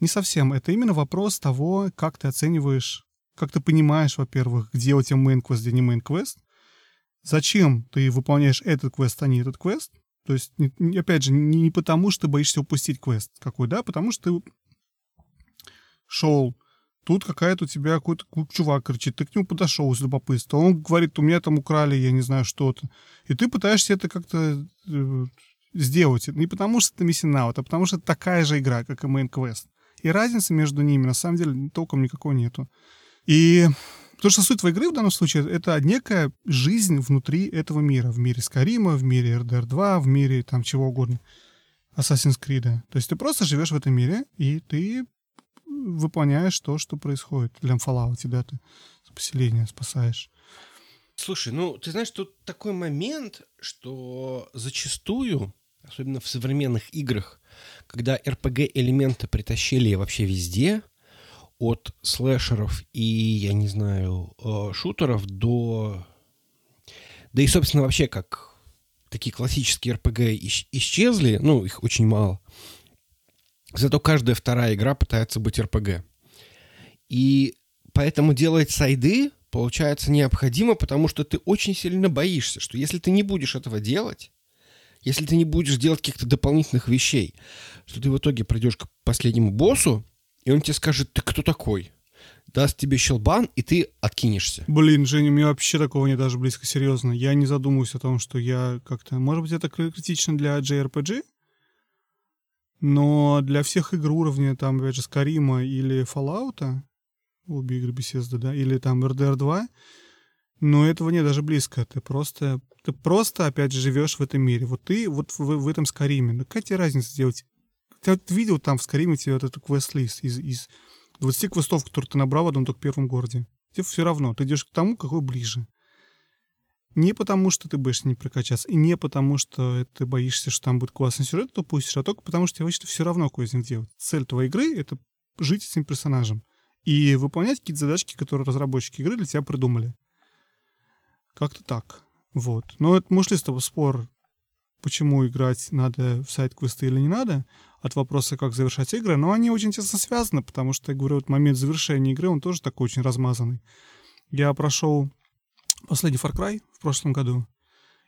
Не совсем. Это именно вопрос того, как ты оцениваешь, как ты понимаешь, во-первых, где у тебя main-квест, где не main-квест, зачем ты выполняешь этот квест, а не этот квест. То есть, опять же, не потому, что ты боишься упустить квест какой, да, потому что ты шел Тут какая-то у тебя какой-то чувак кричит, ты к нему подошел с любопытства. Он говорит, у меня там украли, я не знаю, что-то. И ты пытаешься это как-то э, сделать. Не потому что это Missing Out, а потому что это такая же игра, как и Main Quest. И разницы между ними, на самом деле, толком никакой нету. И то, что суть твоей игры в данном случае, это некая жизнь внутри этого мира. В мире Скарима, в мире RDR 2, в мире там чего угодно. Assassin's Creed. То есть ты просто живешь в этом мире, и ты выполняешь то, что происходит. Fallout, да, ты поселение спасаешь. Слушай, ну, ты знаешь, тут такой момент, что зачастую, особенно в современных играх, когда RPG-элементы притащили вообще везде, от слэшеров и, я не знаю, э, шутеров до... Да и, собственно, вообще как такие классические RPG исчезли, ну, их очень мало, Зато каждая вторая игра пытается быть РПГ. И поэтому делать сайды получается необходимо, потому что ты очень сильно боишься, что если ты не будешь этого делать, если ты не будешь делать каких-то дополнительных вещей, что ты в итоге придешь к последнему боссу, и он тебе скажет, ты кто такой? Даст тебе щелбан, и ты откинешься. Блин, Женя, у меня вообще такого не даже близко серьезно. Я не задумываюсь о том, что я как-то... Может быть, это критично для JRPG? Но для всех игр уровня, там, опять же, Скарима или Fallout, обе игры Bethesda, да, или там RDR 2, но этого нет даже близко. Ты просто, ты просто, опять же, живешь в этом мире. Вот ты вот в, в этом Скариме. Ну, какая тебе разница делать? Ты видел там в Скариме тебе вот этот квест-лист из, из 20 квестов, которые ты набрал в одном только первом городе. Тебе все равно. Ты идешь к тому, какой ближе. Не потому, что ты боишься не прокачаться, и не потому, что ты боишься, что там будет классный сюжет, то пустишь, а только потому, что тебе вообще все равно кое из них делать. Цель твоей игры — это жить с этим персонажем и выполнять какие-то задачки, которые разработчики игры для тебя придумали. Как-то так. Вот. Но это, мы шли с тобой спор, почему играть надо в сайт-квесты или не надо, от вопроса, как завершать игры, но они очень тесно связаны, потому что, я говорю, вот момент завершения игры, он тоже такой очень размазанный. Я прошел последний Far Cry в прошлом году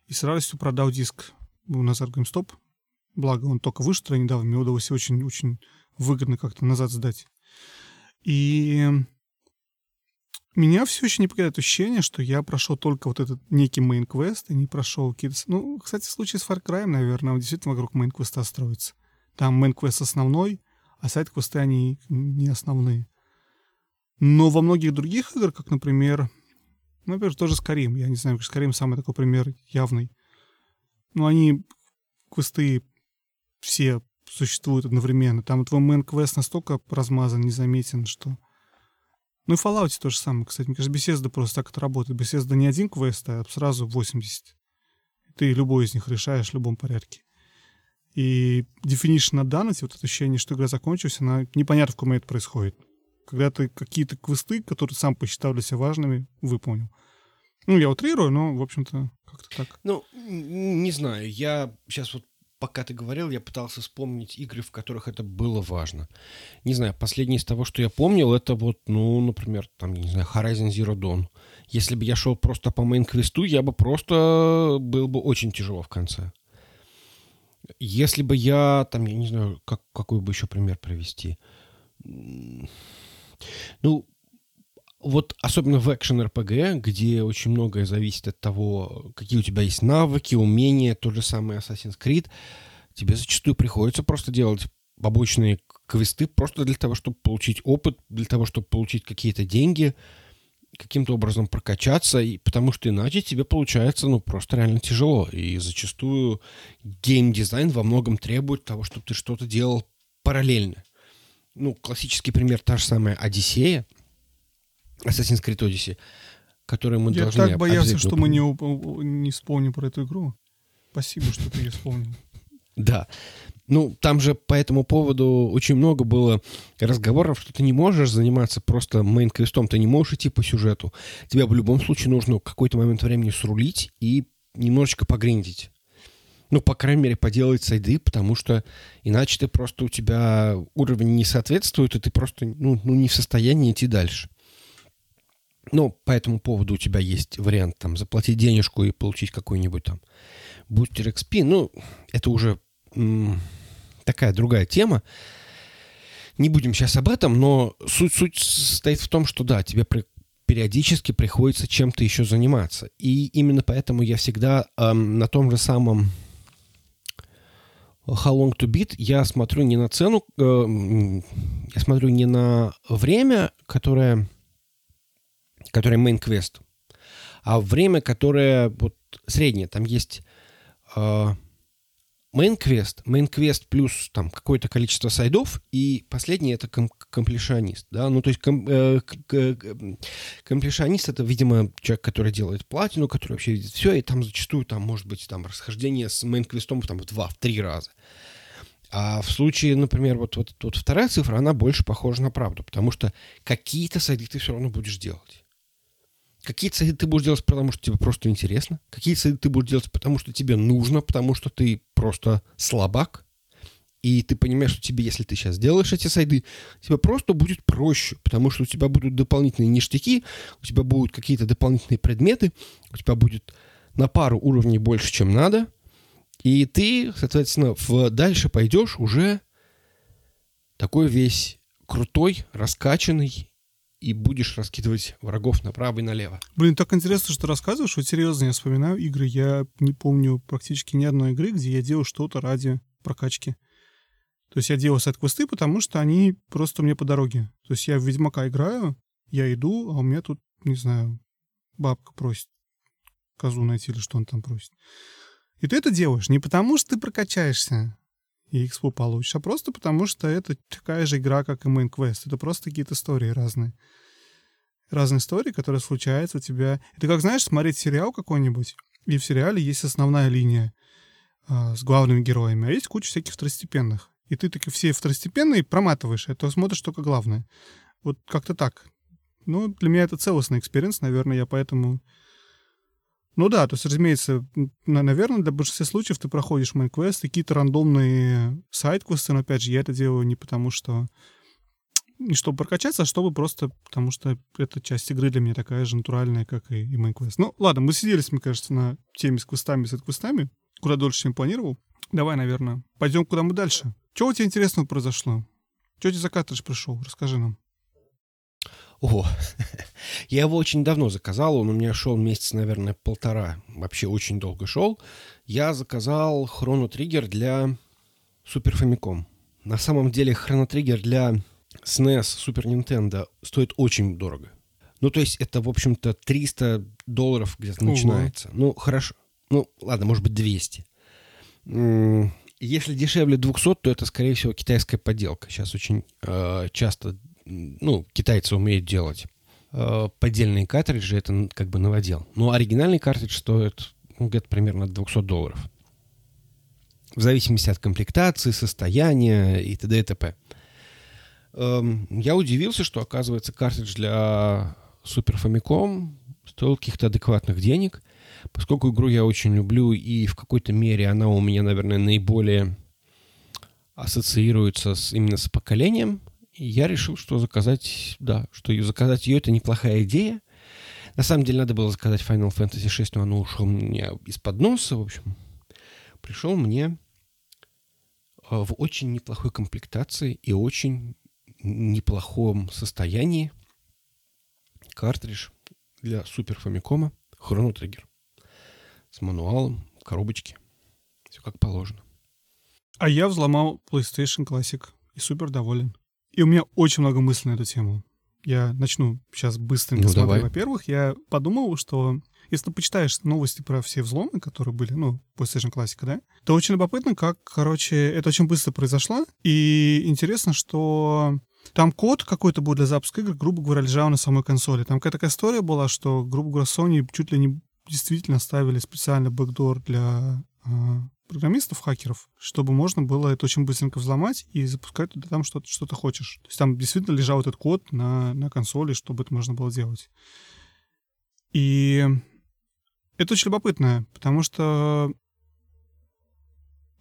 и с радостью продал диск у Назар GameStop. Благо, он только вышел недавно, мне удалось очень-очень выгодно как-то назад сдать. И меня все еще не покидает ощущение, что я прошел только вот этот некий main-квест и не прошел какие-то... Ну, кстати, в случае с Far Cry, наверное, он действительно вокруг main-квеста строится. Там main-квест основной, а side-квесты, они не основные. Но во многих других играх, как, например, например, тот же Skyrim. Я не знаю, Skyrim самый такой пример явный. Но они, квесты, все существуют одновременно. Там твой мэн-квест настолько размазан, незаметен, что... Ну и в Fallout то же самое, кстати. Мне кажется, Bethesda просто так это работает. Bethesda не один квест, а сразу 80. Ты любой из них решаешь в любом порядке. И definition на данность, вот это ощущение, что игра закончилась, она непонятно, в каком это происходит. Когда ты какие-то квесты, которые сам посчитал для себя важными, выполнил. Ну, я утрирую, но, в общем-то, как-то так. Ну, не знаю. Я сейчас вот пока ты говорил, я пытался вспомнить игры, в которых это было важно. Не знаю, последнее из того, что я помнил, это вот, ну, например, там, не знаю, Horizon Zero Dawn. Если бы я шел просто по мейн-квесту, я бы просто был бы очень тяжело в конце. Если бы я, там, я не знаю, как, какой бы еще пример привести. Ну, вот особенно в экшен RPG, где очень многое зависит от того, какие у тебя есть навыки, умения, тот же самый Assassin's Creed, тебе зачастую приходится просто делать побочные квесты просто для того, чтобы получить опыт, для того, чтобы получить какие-то деньги, каким-то образом прокачаться, и, потому что иначе тебе получается, ну, просто реально тяжело. И зачастую геймдизайн во многом требует того, чтобы ты что-то делал параллельно. Ну, классический пример, та же самая Одиссея, Assassin's Creed Odyssey, который мы Я должны так боялся, что мы не, не вспомним про эту игру. Спасибо, что ты ее вспомнил. Да. Ну, там же по этому поводу очень много было разговоров, что ты не можешь заниматься просто мейн-квестом, ты не можешь идти по сюжету. Тебе в любом случае нужно в какой-то момент времени срулить и немножечко погриндить. Ну, по крайней мере, поделать сайды, потому что иначе ты просто у тебя уровень не соответствует, и ты просто ну, ну, не в состоянии идти дальше. Ну, по этому поводу у тебя есть вариант там заплатить денежку и получить какой-нибудь там бустер XP. Ну, это уже м- такая другая тема. Не будем сейчас об этом, но суть, суть стоит в том, что да, тебе при, периодически приходится чем-то еще заниматься. И именно поэтому я всегда эм, на том же самом How Long to Beat я смотрю не на цену, э, я смотрю не на время, которое которое main quest, а время, которое вот среднее. Там есть э, main quest плюс там какое-то количество сайдов, и последний это ком комплешионист, да, ну то есть ком э, комплешионист это, видимо, человек, который делает платину, который вообще видит все, и там зачастую там может быть там расхождение с main квестом там в два, в три раза. А в случае, например, вот, вот, вот вторая цифра, она больше похожа на правду, потому что какие-то сайды ты все равно будешь делать. Какие цели ты будешь делать, потому что тебе просто интересно? Какие цели ты будешь делать, потому что тебе нужно, потому что ты просто слабак? И ты понимаешь, что тебе, если ты сейчас делаешь эти сайды, тебе просто будет проще, потому что у тебя будут дополнительные ништяки, у тебя будут какие-то дополнительные предметы, у тебя будет на пару уровней больше, чем надо, и ты, соответственно, в дальше пойдешь уже такой весь крутой, раскачанный и будешь раскидывать врагов направо и налево. Блин, так интересно, что ты рассказываешь. Вот серьезно, я вспоминаю игры. Я не помню практически ни одной игры, где я делал что-то ради прокачки. То есть я делал сайт-квесты, потому что они просто мне по дороге. То есть я в Ведьмака играю, я иду, а у меня тут, не знаю, бабка просит козу найти или что он там просит. И ты это делаешь не потому, что ты прокачаешься, и экспо получишь, а просто потому, что это такая же игра, как и Main Quest. Это просто какие-то истории разные. Разные истории, которые случаются у тебя. Это как, знаешь, смотреть сериал какой-нибудь, и в сериале есть основная линия э, с главными героями, а есть куча всяких второстепенных. И ты таки все второстепенные проматываешь, это смотришь только главное. Вот как-то так. Ну, для меня это целостный experience, наверное, я поэтому ну да, то есть, разумеется, наверное, для большинства случаев ты проходишь main quest, какие-то рандомные side-квесты, но опять же, я это делаю не потому, что не чтобы прокачаться, а чтобы просто, потому что эта часть игры для меня такая же натуральная, как и, и main quest. Ну, ладно, мы засиделись, мне кажется, на теме с квестами, с квестами, куда дольше, чем планировал. Давай, наверное, пойдем куда мы дальше. Что у тебя интересного произошло? Что тебе за картридж пришел? Расскажи нам. О, я его очень давно заказал, он у меня шел месяц, наверное, полтора, вообще очень долго шел. Я заказал Trigger для Super Famicom. На самом деле Trigger для SNES Super Nintendo стоит очень дорого. Ну, то есть это, в общем-то, 300 долларов где-то Ого. начинается. Ну, хорошо. Ну, ладно, может быть, 200. М, Если дешевле 200, то это, скорее всего, китайская подделка. Сейчас очень э, часто, ну, китайцы умеют делать э, поддельные картриджи, это как бы новодел. Но оригинальный картридж стоит ну, где-то примерно от 200 долларов. В зависимости от комплектации, состояния и т.д. и т.п. Эм, Я удивился, что, оказывается, картридж для Super Famicom стоил каких-то адекватных денег. Поскольку игру я очень люблю, и в какой-то мере она у меня, наверное, наиболее ассоциируется с, именно с поколением, я решил, что заказать, да, что и заказать ее это неплохая идея. На самом деле надо было заказать Final Fantasy 6, но оно ушло мне из-под носа, в общем. Пришел мне э, в очень неплохой комплектации и очень неплохом состоянии картридж для Супер Фамикома Chrono Trigger с мануалом, в коробочке. Все как положено. А я взломал PlayStation Classic и супер доволен. И у меня очень много мыслей на эту тему. Я начну сейчас быстренько Ну, смотреть. давай. Во-первых, я подумал, что если ты почитаешь новости про все взломы, которые были, ну, PlayStation Classic, да, то очень любопытно, как, короче, это очень быстро произошло. И интересно, что там код какой-то был для запуска игр, грубо говоря, лежал на самой консоли. Там какая-то такая история была, что, грубо говоря, Sony чуть ли не действительно ставили специально бэкдор для а, программистов, хакеров, чтобы можно было это очень быстренько взломать и запускать туда там что-то, что ты хочешь. То есть там действительно лежал этот код на, на консоли, чтобы это можно было делать. И это очень любопытно, потому что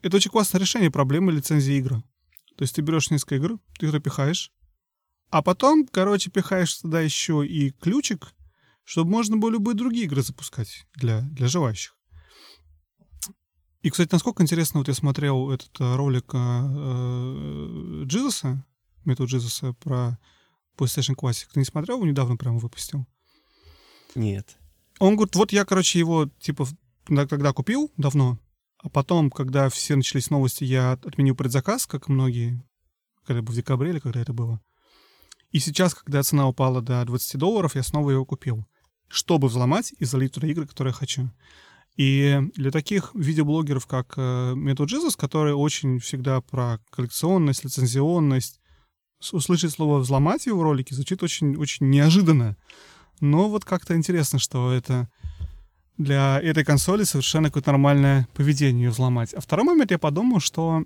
это очень классное решение проблемы лицензии игры. То есть ты берешь несколько игр, ты их пихаешь, а потом, короче, пихаешь туда еще и ключик, чтобы можно было любые другие игры запускать для, для желающих. И, кстати, насколько интересно, вот я смотрел этот э, ролик э, э, Джизуса, метод Джизуса про PlayStation Classic. Ты не смотрел? его недавно прямо выпустил. Нет. Он говорит, вот я, короче, его, типа, когда купил давно, а потом, когда все начались новости, я от- отменил предзаказ, как многие, когда в декабре или когда это было. И сейчас, когда цена упала до 20 долларов, я снова его купил, чтобы взломать и залить туда игры, которые я хочу. И для таких видеоблогеров, как э, Метод Jesus, которые очень всегда про коллекционность, лицензионность, услышать слово «взломать» его в ролике звучит очень, очень неожиданно. Но вот как-то интересно, что это для этой консоли совершенно какое-то нормальное поведение ее взломать. А второй момент я подумал, что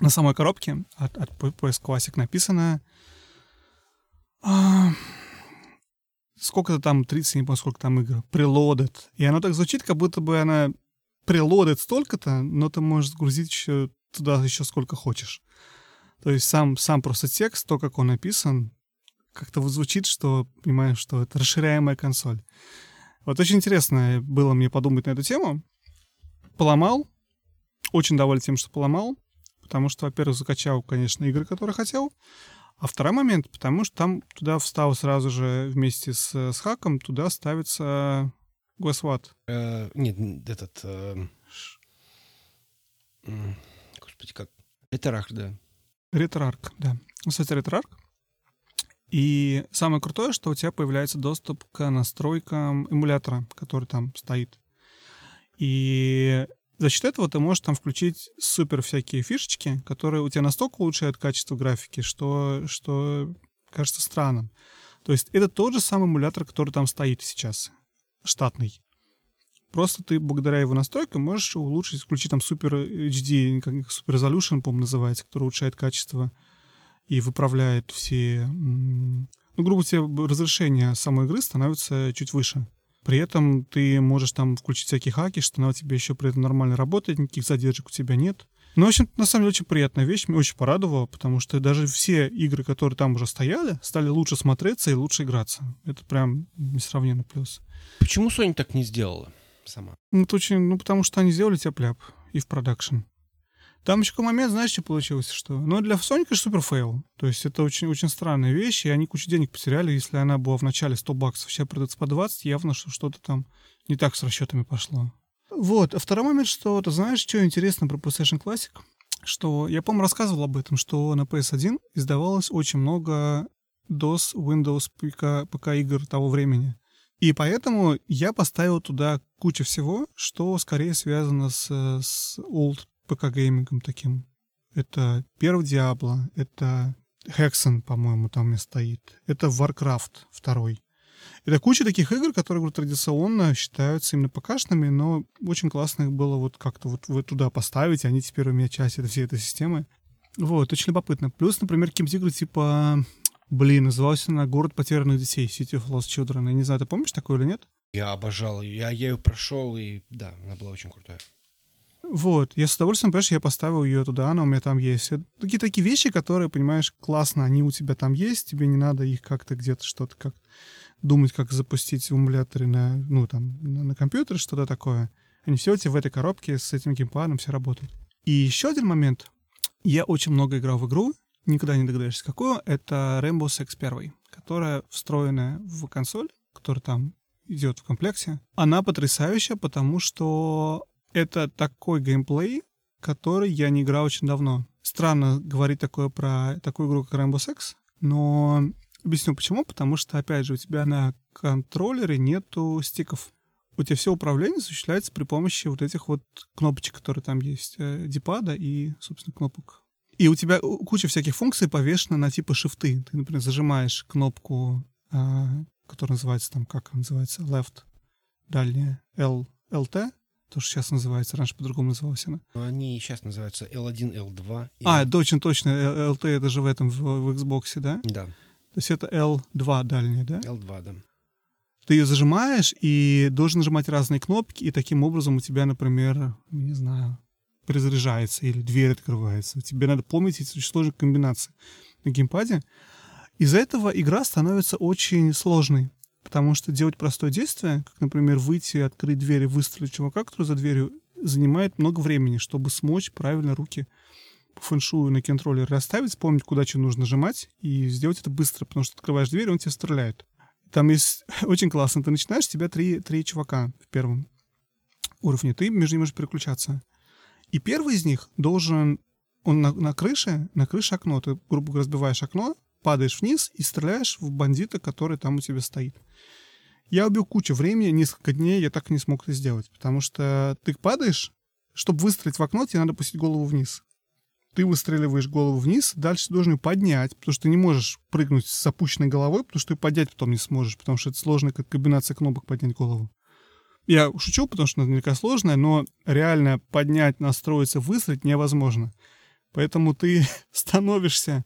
на самой коробке от, от PS Classic написано а, сколько-то там, 30, не помню, сколько там игр, preloaded. И оно так звучит, как будто бы она preloaded столько-то, но ты можешь сгрузить еще туда еще сколько хочешь. То есть сам, сам просто текст, то, как он написан, как-то вот звучит, что, понимаешь, что это расширяемая консоль. Вот очень интересно было мне подумать на эту тему. Поломал. Очень доволен тем, что поломал. Потому что, во-первых, закачал, конечно, игры, которые хотел. А второй момент, потому что там туда встал сразу же вместе с, с хаком, туда ставится GlassWatt. Э, нет, этот... э, Господи, как... Это рах, да. RetroArch, да. Кстати, RetroArch. И самое крутое, что у тебя появляется доступ к настройкам эмулятора, который там стоит. И за счет этого ты можешь там включить супер всякие фишечки, которые у тебя настолько улучшают качество графики, что, что кажется странным. То есть это тот же самый эмулятор, который там стоит сейчас, штатный. Просто ты благодаря его настройкам можешь улучшить, включить там супер HD, как супер resolution, по-моему, называется, который улучшает качество и выправляет все... Ну, грубо говоря, разрешение самой игры становится чуть выше. При этом ты можешь там включить всякие хаки, что она у тебя еще при этом нормально работает, никаких задержек у тебя нет. Ну, в общем, на самом деле, очень приятная вещь, меня очень порадовала, потому что даже все игры, которые там уже стояли, стали лучше смотреться и лучше играться. Это прям несравненно плюс. Почему Sony так не сделала сама? Ну, это очень, ну, потому что они сделали тяп-ляп и в production. Там еще какой момент, знаешь, что получилось, что... Ну, для Sony, конечно, супер fail. То есть это очень, очень странная вещь, и они кучу денег потеряли. Если она была в начале 100 баксов, сейчас продается по 20, явно, что что-то там не так с расчетами пошло. Вот. А второй момент, что ты знаешь, что интересно про PlayStation Classic? Что я, по-моему, рассказывал об этом, что на PS1 издавалось очень много DOS, Windows, ПК, ПК игр того времени. И поэтому я поставил туда кучу всего, что скорее связано с, с old ПК геймингом таким. Это первый Диабло, это Hexen, по-моему, там меня стоит. Это Warcraft второй. Это куча таких игр, которые говорю, традиционно считаются именно ПКшными, но очень классно их было вот как-то вот туда поставить, они теперь у меня часть этой всей этой системы. Вот, очень любопытно. Плюс, например, какие-нибудь игры типа... Блин, назывался она «Город потерянных детей», City of Lost Children. Я не знаю, ты помнишь такое или нет? Я обожал ее. Я ее прошел, и да, она была очень крутая. Вот, я с удовольствием, понимаешь, я поставил ее туда, она у меня там есть. Такие такие вещи, которые, понимаешь, классно, они у тебя там есть, тебе не надо их как-то где-то что-то как думать, как запустить в эмуляторе на, ну, там, на, на компьютере, что-то такое. Они все у тебя в этой коробке с этим геймпадом все работают. И еще один момент. Я очень много играл в игру, никогда не догадаешься, какую. Это Rainbow Six 1, которая встроенная в консоль, которая там идет в комплекте. Она потрясающая, потому что это такой геймплей, который я не играл очень давно. Странно говорить такое про такую игру, как Rainbow Six, но объясню почему. Потому что, опять же, у тебя на контроллере нету стиков. У тебя все управление осуществляется при помощи вот этих вот кнопочек, которые там есть, э, дипада и, собственно, кнопок. И у тебя куча всяких функций повешена на типа шифты. Ты, например, зажимаешь кнопку, а, которая называется там, как называется, left, дальняя, L, LT, то, что сейчас называется, раньше по-другому называлась она. Они сейчас называются L1, L2. И... А, точно, точно, LT это же в этом, в, в Xbox, да? Да. То есть это L2 дальняя, да? L2, да. Ты ее зажимаешь и должен нажимать разные кнопки, и таким образом у тебя, например, не знаю, перезаряжается или дверь открывается. Тебе надо помнить эти сложные комбинации на геймпаде. Из-за этого игра становится очень сложной. Потому что делать простое действие, как, например, выйти, открыть дверь и выстрелить чувака, который за дверью, занимает много времени, чтобы смочь правильно руки по фэншую на контроллере расставить, вспомнить, куда что нужно нажимать, и сделать это быстро, потому что открываешь дверь, и он тебе стреляет. Там есть очень классно. Ты начинаешь, тебя три, три чувака в первом уровне. Ты между ними можешь переключаться. И первый из них должен... Он на, на крыше, на крыше окно. Ты, грубо говоря, разбиваешь окно, падаешь вниз и стреляешь в бандита, который там у тебя стоит. Я убил кучу времени, несколько дней я так и не смог это сделать, потому что ты падаешь, чтобы выстрелить в окно, тебе надо пустить голову вниз. Ты выстреливаешь голову вниз, дальше ты должен ее поднять, потому что ты не можешь прыгнуть с опущенной головой, потому что ты поднять потом не сможешь, потому что это сложная комбинация кнопок поднять голову. Я шучу, потому что наверняка сложная, но реально поднять, настроиться, выстрелить невозможно. Поэтому ты становишься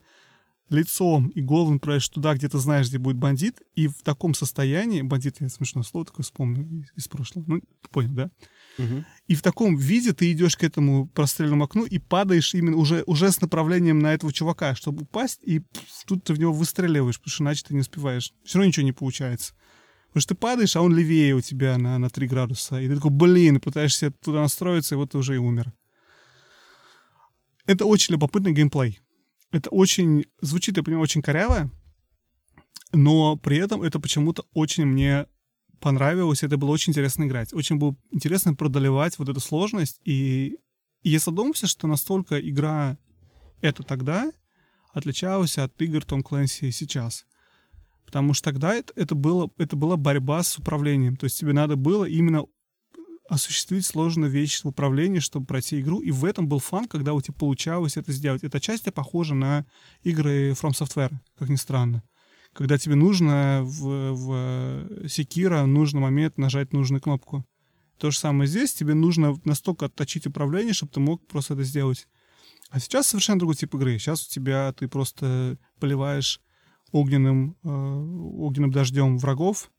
лицом и голову направляешь туда, где ты знаешь, где будет бандит, и в таком состоянии, бандит, я смешное слово такое вспомню из прошлого, ну, понял, да? Угу. И в таком виде ты идешь к этому простреленному окну и падаешь именно уже, уже с направлением на этого чувака, чтобы упасть, и тут ты в него выстреливаешь, потому что иначе ты не успеваешь. Все равно ничего не получается. Потому что ты падаешь, а он левее у тебя на, на 3 градуса. И ты такой, блин, пытаешься туда настроиться, и вот ты уже и умер. Это очень любопытный геймплей. Это очень, звучит, я понимаю, очень коряво, но при этом это почему-то очень мне понравилось, это было очень интересно играть. Очень было интересно продолевать вот эту сложность, и, и я задумался, что настолько игра это тогда отличалась от игр Том Клэнси сейчас. Потому что тогда это, это, было, это была борьба с управлением. То есть тебе надо было именно осуществить сложную вещь в управлении, чтобы пройти игру. И в этом был фан, когда у тебя получалось это сделать. Эта часть похожа на игры From Software, как ни странно. Когда тебе нужно в, в Sekiro нужный момент нажать нужную кнопку. То же самое здесь. Тебе нужно настолько отточить управление, чтобы ты мог просто это сделать. А сейчас совершенно другой тип игры. Сейчас у тебя ты просто поливаешь огненным, э, огненным дождем врагов,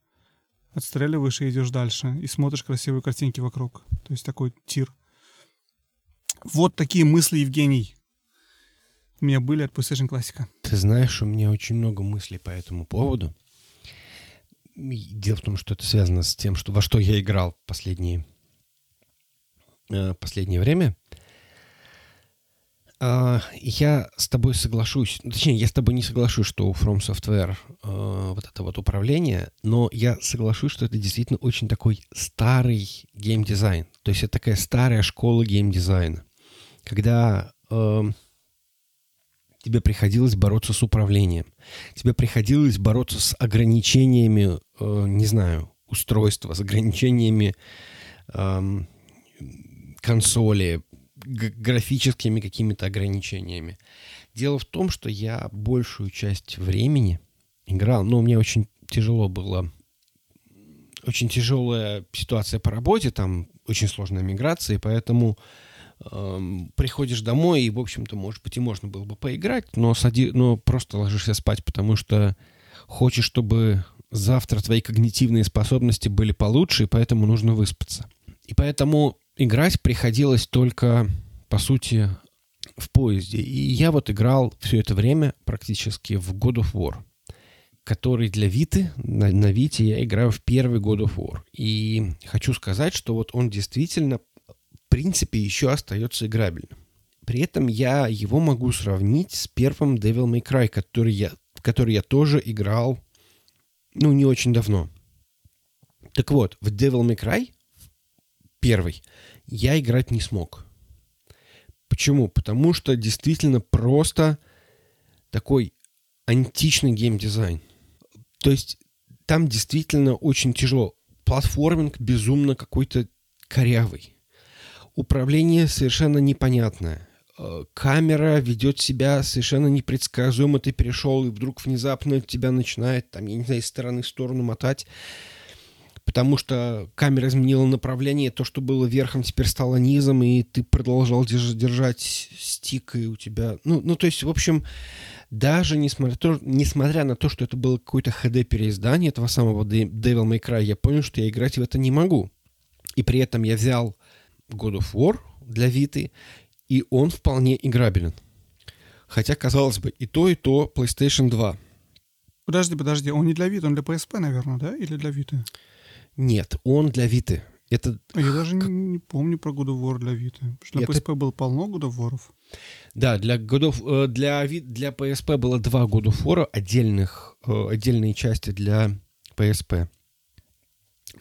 отстреливаешь и идешь дальше. И смотришь красивые картинки вокруг. То есть такой тир. Вот такие мысли, Евгений, у меня были от PlayStation Classic. Ты знаешь, у меня очень много мыслей по этому поводу. Дело в том, что это связано с тем, что, во что я играл последние, э, последнее время. Uh, я с тобой соглашусь, ну, точнее, я с тобой не соглашусь, что у From Software uh, вот это вот управление, но я соглашусь, что это действительно очень такой старый геймдизайн. То есть это такая старая школа геймдизайна, когда uh, тебе приходилось бороться с управлением, тебе приходилось бороться с ограничениями, не знаю, устройства, с ограничениями эм, консоли, графическими какими-то ограничениями. Дело в том, что я большую часть времени играл, но мне очень тяжело было, очень тяжелая ситуация по работе, там очень сложная миграция, поэтому эм, приходишь домой, и, в общем-то, может быть, и можно было бы поиграть, но, сади, но просто ложишься спать, потому что хочешь, чтобы завтра твои когнитивные способности были получше, и поэтому нужно выспаться. И поэтому играть приходилось только, по сути, в поезде. И я вот играл все это время практически в God of War, который для Виты, на, на Вите я играю в первый God of War. И хочу сказать, что вот он действительно, в принципе, еще остается играбельным. При этом я его могу сравнить с первым Devil May Cry, который я, который я тоже играл, ну, не очень давно. Так вот, в Devil May Cry первый, я играть не смог. Почему? Потому что действительно просто такой античный геймдизайн. То есть там действительно очень тяжело. Платформинг безумно какой-то корявый. Управление совершенно непонятное. Э, камера ведет себя совершенно непредсказуемо. Ты перешел, и вдруг внезапно тебя начинает, там, я не знаю, из стороны в сторону мотать потому что камера изменила направление, то, что было верхом, теперь стало низом, и ты продолжал держать стик, и у тебя... Ну, ну то есть, в общем, даже несмотря, то, несмотря на то, что это было какое-то HD-переиздание этого самого Devil May Cry, я понял, что я играть в это не могу. И при этом я взял God of War для Виты, и он вполне играбелен. Хотя, казалось бы, и то, и то PlayStation 2. Подожди, подожди, он не для Vita, он для PSP, наверное, да? Или для Vita? Нет, он для Виты. Это... А я даже как... не, помню про God of War для Виты. Потому что Это... на PSP было полно God of War. Да, для, God of, э, для, для PSP было два God of War, отдельных, э, отдельные части для PSP.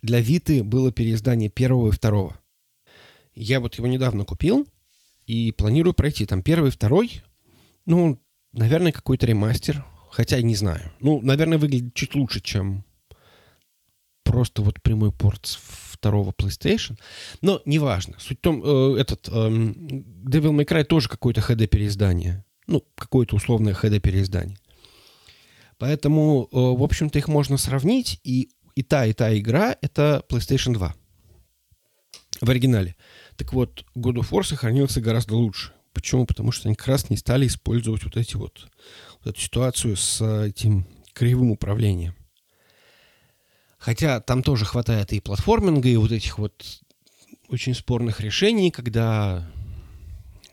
Для Виты было переиздание первого и второго. Я вот его недавно купил и планирую пройти. Там первый, второй, ну, наверное, какой-то ремастер. Хотя не знаю. Ну, наверное, выглядит чуть лучше, чем просто вот прямой порт с второго PlayStation. Но неважно. Суть в том, э, этот э, Devil May Cry тоже какое-то HD-переиздание. Ну, какое-то условное HD-переиздание. Поэтому, э, в общем-то, их можно сравнить. И, и та, и та игра — это PlayStation 2 в оригинале. Так вот, God of War сохранился гораздо лучше. Почему? Потому что они как раз не стали использовать вот эти вот, вот эту ситуацию с этим кривым управлением. Хотя там тоже хватает и платформинга, и вот этих вот очень спорных решений, когда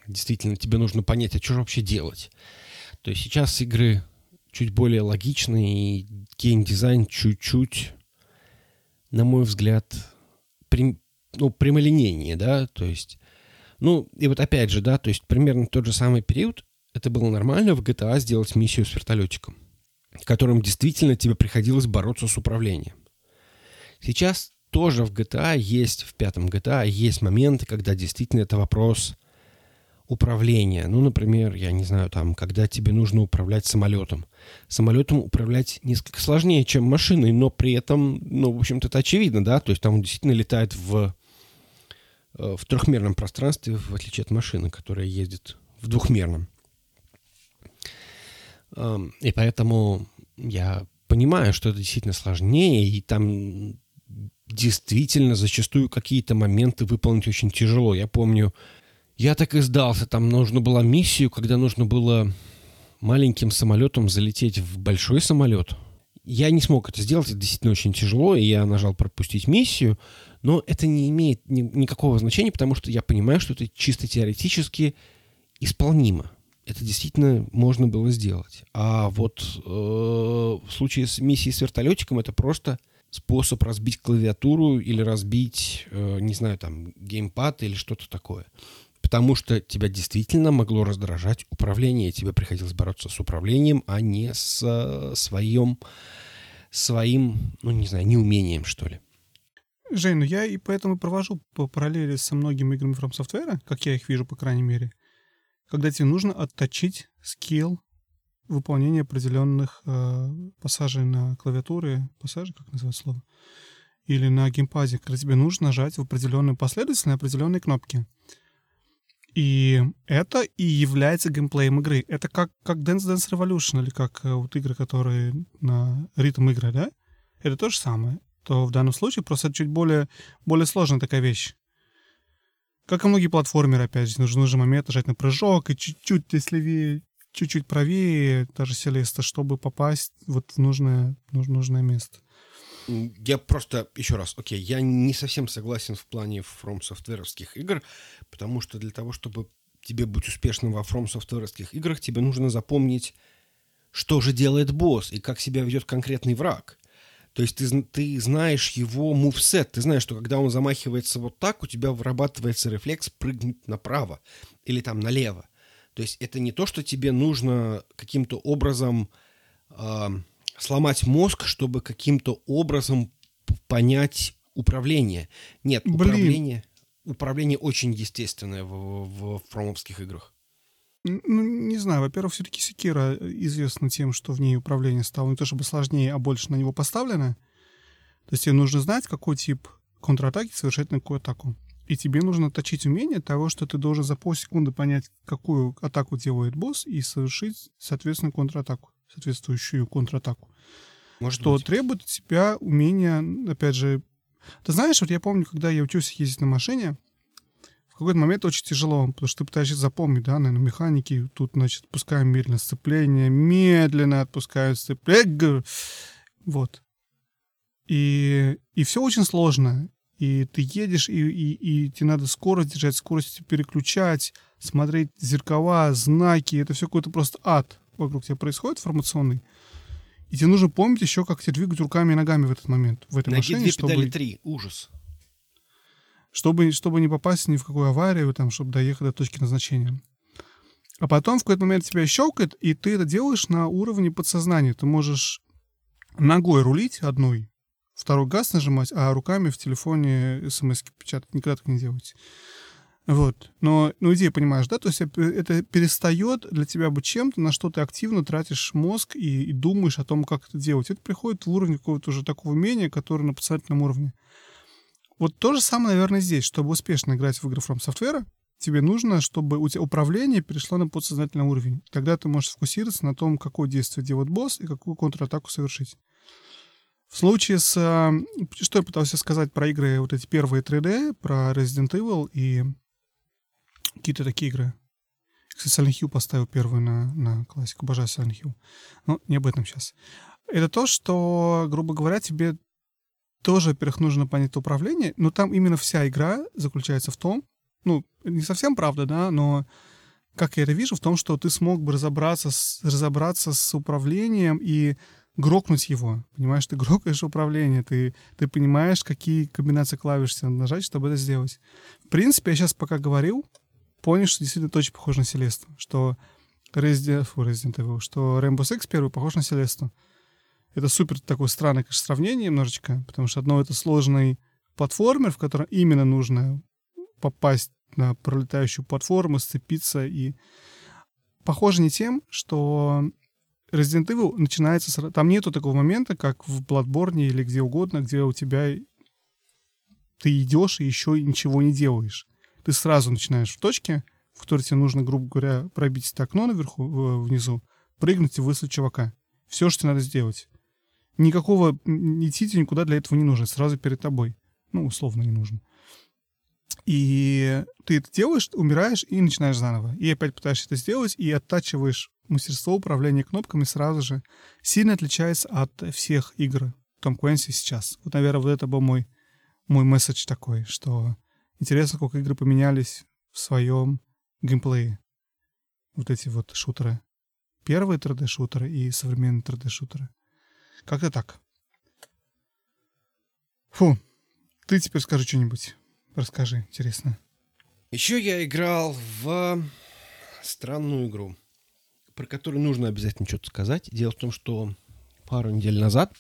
действительно тебе нужно понять, а что же вообще делать. То есть сейчас игры чуть более логичные, и геймдизайн чуть-чуть, на мой взгляд, прям, ну, прямолинейнее, да, то есть, ну, и вот опять же, да, то есть примерно тот же самый период, это было нормально в GTA сделать миссию с вертолетиком, в котором действительно тебе приходилось бороться с управлением. Сейчас тоже в GTA есть, в пятом GTA есть моменты, когда действительно это вопрос управления. Ну, например, я не знаю, там, когда тебе нужно управлять самолетом. Самолетом управлять несколько сложнее, чем машиной, но при этом, ну, в общем-то, это очевидно, да, то есть там он действительно летает в, э, в трехмерном пространстве, в отличие от машины, которая ездит в двухмерном. И поэтому я понимаю, что это действительно сложнее, и там действительно зачастую какие-то моменты выполнить очень тяжело. Я помню, я так и сдался. Там нужно было миссию, когда нужно было маленьким самолетом залететь в большой самолет. Я не смог это сделать, это действительно очень тяжело, и я нажал пропустить миссию, но это не имеет ни, никакого значения, потому что я понимаю, что это чисто теоретически исполнимо. Это действительно можно было сделать. А вот э, в случае с миссией с вертолетиком это просто способ разбить клавиатуру или разбить, э, не знаю, там, геймпад или что-то такое. Потому что тебя действительно могло раздражать управление. Тебе приходилось бороться с управлением, а не с э, своим, своим, ну, не знаю, неумением, что ли. Жень, ну я и поэтому провожу по параллели со многими играми From Software, как я их вижу, по крайней мере, когда тебе нужно отточить скилл выполнение определенных э, пассажей на клавиатуре, пассажи, как называется слово, или на геймпаде, когда тебе нужно нажать в определенную последовательность на определенные кнопки. И это и является геймплеем игры. Это как, как Dance Dance Revolution или как э, вот игры, которые на ритм игры, да? Это то же самое. То в данном случае просто чуть более, более сложная такая вещь. Как и многие платформеры, опять же, нужен, нужен момент нажать на прыжок и чуть-чуть, если левее, чуть-чуть правее, даже Селеста, чтобы попасть вот в нужное, нужное место. Я просто, еще раз, окей, я не совсем согласен в плане From Software'овских игр, потому что для того, чтобы тебе быть успешным во From Software'овских играх, тебе нужно запомнить, что же делает босс и как себя ведет конкретный враг. То есть ты, ты знаешь его мувсет, ты знаешь, что когда он замахивается вот так, у тебя вырабатывается рефлекс прыгнуть направо или там налево. То есть это не то, что тебе нужно каким-то образом э, сломать мозг, чтобы каким-то образом понять управление. Нет, Блин. управление, управление очень естественное в, в, в фромовских играх. Ну, не знаю. Во-первых, все-таки Секира известна тем, что в ней управление стало не то чтобы сложнее, а больше на него поставлено. То есть тебе нужно знать, какой тип контратаки совершать на какую атаку. И тебе нужно точить умение того, что ты должен за полсекунды понять, какую атаку делает босс, и совершить, соответственно, контратаку, соответствующую контратаку. Может что быть. требует от тебя умения, опять же... Ты знаешь, вот я помню, когда я учился ездить на машине, в какой-то момент очень тяжело, потому что ты пытаешься запомнить, да, наверное, механики. Тут, значит, отпускаем медленно сцепление, медленно отпускаем сцепление. Вот. И, и все очень сложно и ты едешь, и, и, и тебе надо скорость держать, скорость переключать, смотреть зеркала, знаки, это все какой-то просто ад вокруг тебя происходит формационный. И тебе нужно помнить еще, как тебе двигать руками и ногами в этот момент, в этой Ноги машине. Две чтобы... три, ужас. Чтобы, чтобы не попасть ни в какую аварию, там, чтобы доехать до точки назначения. А потом в какой-то момент тебя щелкает, и ты это делаешь на уровне подсознания. Ты можешь ногой рулить одной, второй газ нажимать, а руками в телефоне смс печатать. Никогда так не делайте. Вот. Но, ну, идея, понимаешь, да? То есть это перестает для тебя быть чем-то, на что ты активно тратишь мозг и, и думаешь о том, как это делать. Это приходит в уровень какого-то уже такого умения, которое на подсознательном уровне. Вот то же самое, наверное, здесь. Чтобы успешно играть в игры From Software, тебе нужно, чтобы у тебя управление перешло на подсознательный уровень. Тогда ты можешь сфокусироваться на том, какое действие делает босс и какую контратаку совершить. В случае с... А, что я пытался сказать про игры, вот эти первые 3D, про Resident Evil и какие-то такие игры. Кстати, Silent Hill поставил первую на, на классику. Обожаю Silent Hill. Но не об этом сейчас. Это то, что, грубо говоря, тебе тоже, во-первых, нужно понять управление, но там именно вся игра заключается в том, ну, не совсем правда, да, но как я это вижу, в том, что ты смог бы разобраться с, разобраться с управлением и грокнуть его. Понимаешь, ты грокаешь управление, ты, ты понимаешь, какие комбинации клавиш тебе надо нажать, чтобы это сделать. В принципе, я сейчас пока говорил, понял, что действительно это очень похоже на Селесту, что Resident, фу, Resident Evil, что Rainbow Six первый похож на Селесту. Это супер такое странное, конечно, сравнение немножечко, потому что одно это сложный платформер, в котором именно нужно попасть на пролетающую платформу, сцепиться и похоже не тем, что Resident Evil начинается с... Там нету такого момента, как в Bloodborne или где угодно, где у тебя ты идешь и еще ничего не делаешь. Ты сразу начинаешь в точке, в которой тебе нужно, грубо говоря, пробить это окно наверху, внизу, прыгнуть и выслать чувака. Все, что тебе надо сделать. Никакого идти никуда для этого не нужно. Сразу перед тобой. Ну, условно не нужно. И ты это делаешь, умираешь и начинаешь заново. И опять пытаешься это сделать, и оттачиваешь мастерство управления кнопками сразу же сильно отличается от всех игр Том Квенси сейчас. Вот, наверное, вот это был мой, мой месседж такой, что интересно, как игры поменялись в своем геймплее. Вот эти вот шутеры. Первые 3D-шутеры и современные 3D-шутеры. Как-то так. Фу. Ты теперь скажи что-нибудь. Расскажи, интересно. Еще я играл в странную игру про который нужно обязательно что-то сказать. Дело в том, что пару недель назад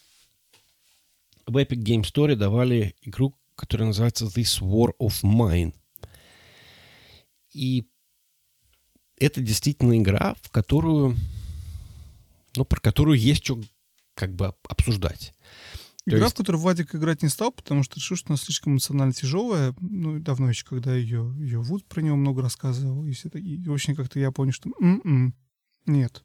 в Epic Game Store давали игру, которая называется This War of Mine. И это действительно игра, в которую, ну, про которую есть что как бы обсуждать. Игра, есть- в которую Вадик играть не стал, потому что решил, что она слишком эмоционально тяжелая. Ну, давно еще, когда ее, ее Вуд про него много рассказывал. И, все и очень как-то я понял, что м-м, нет.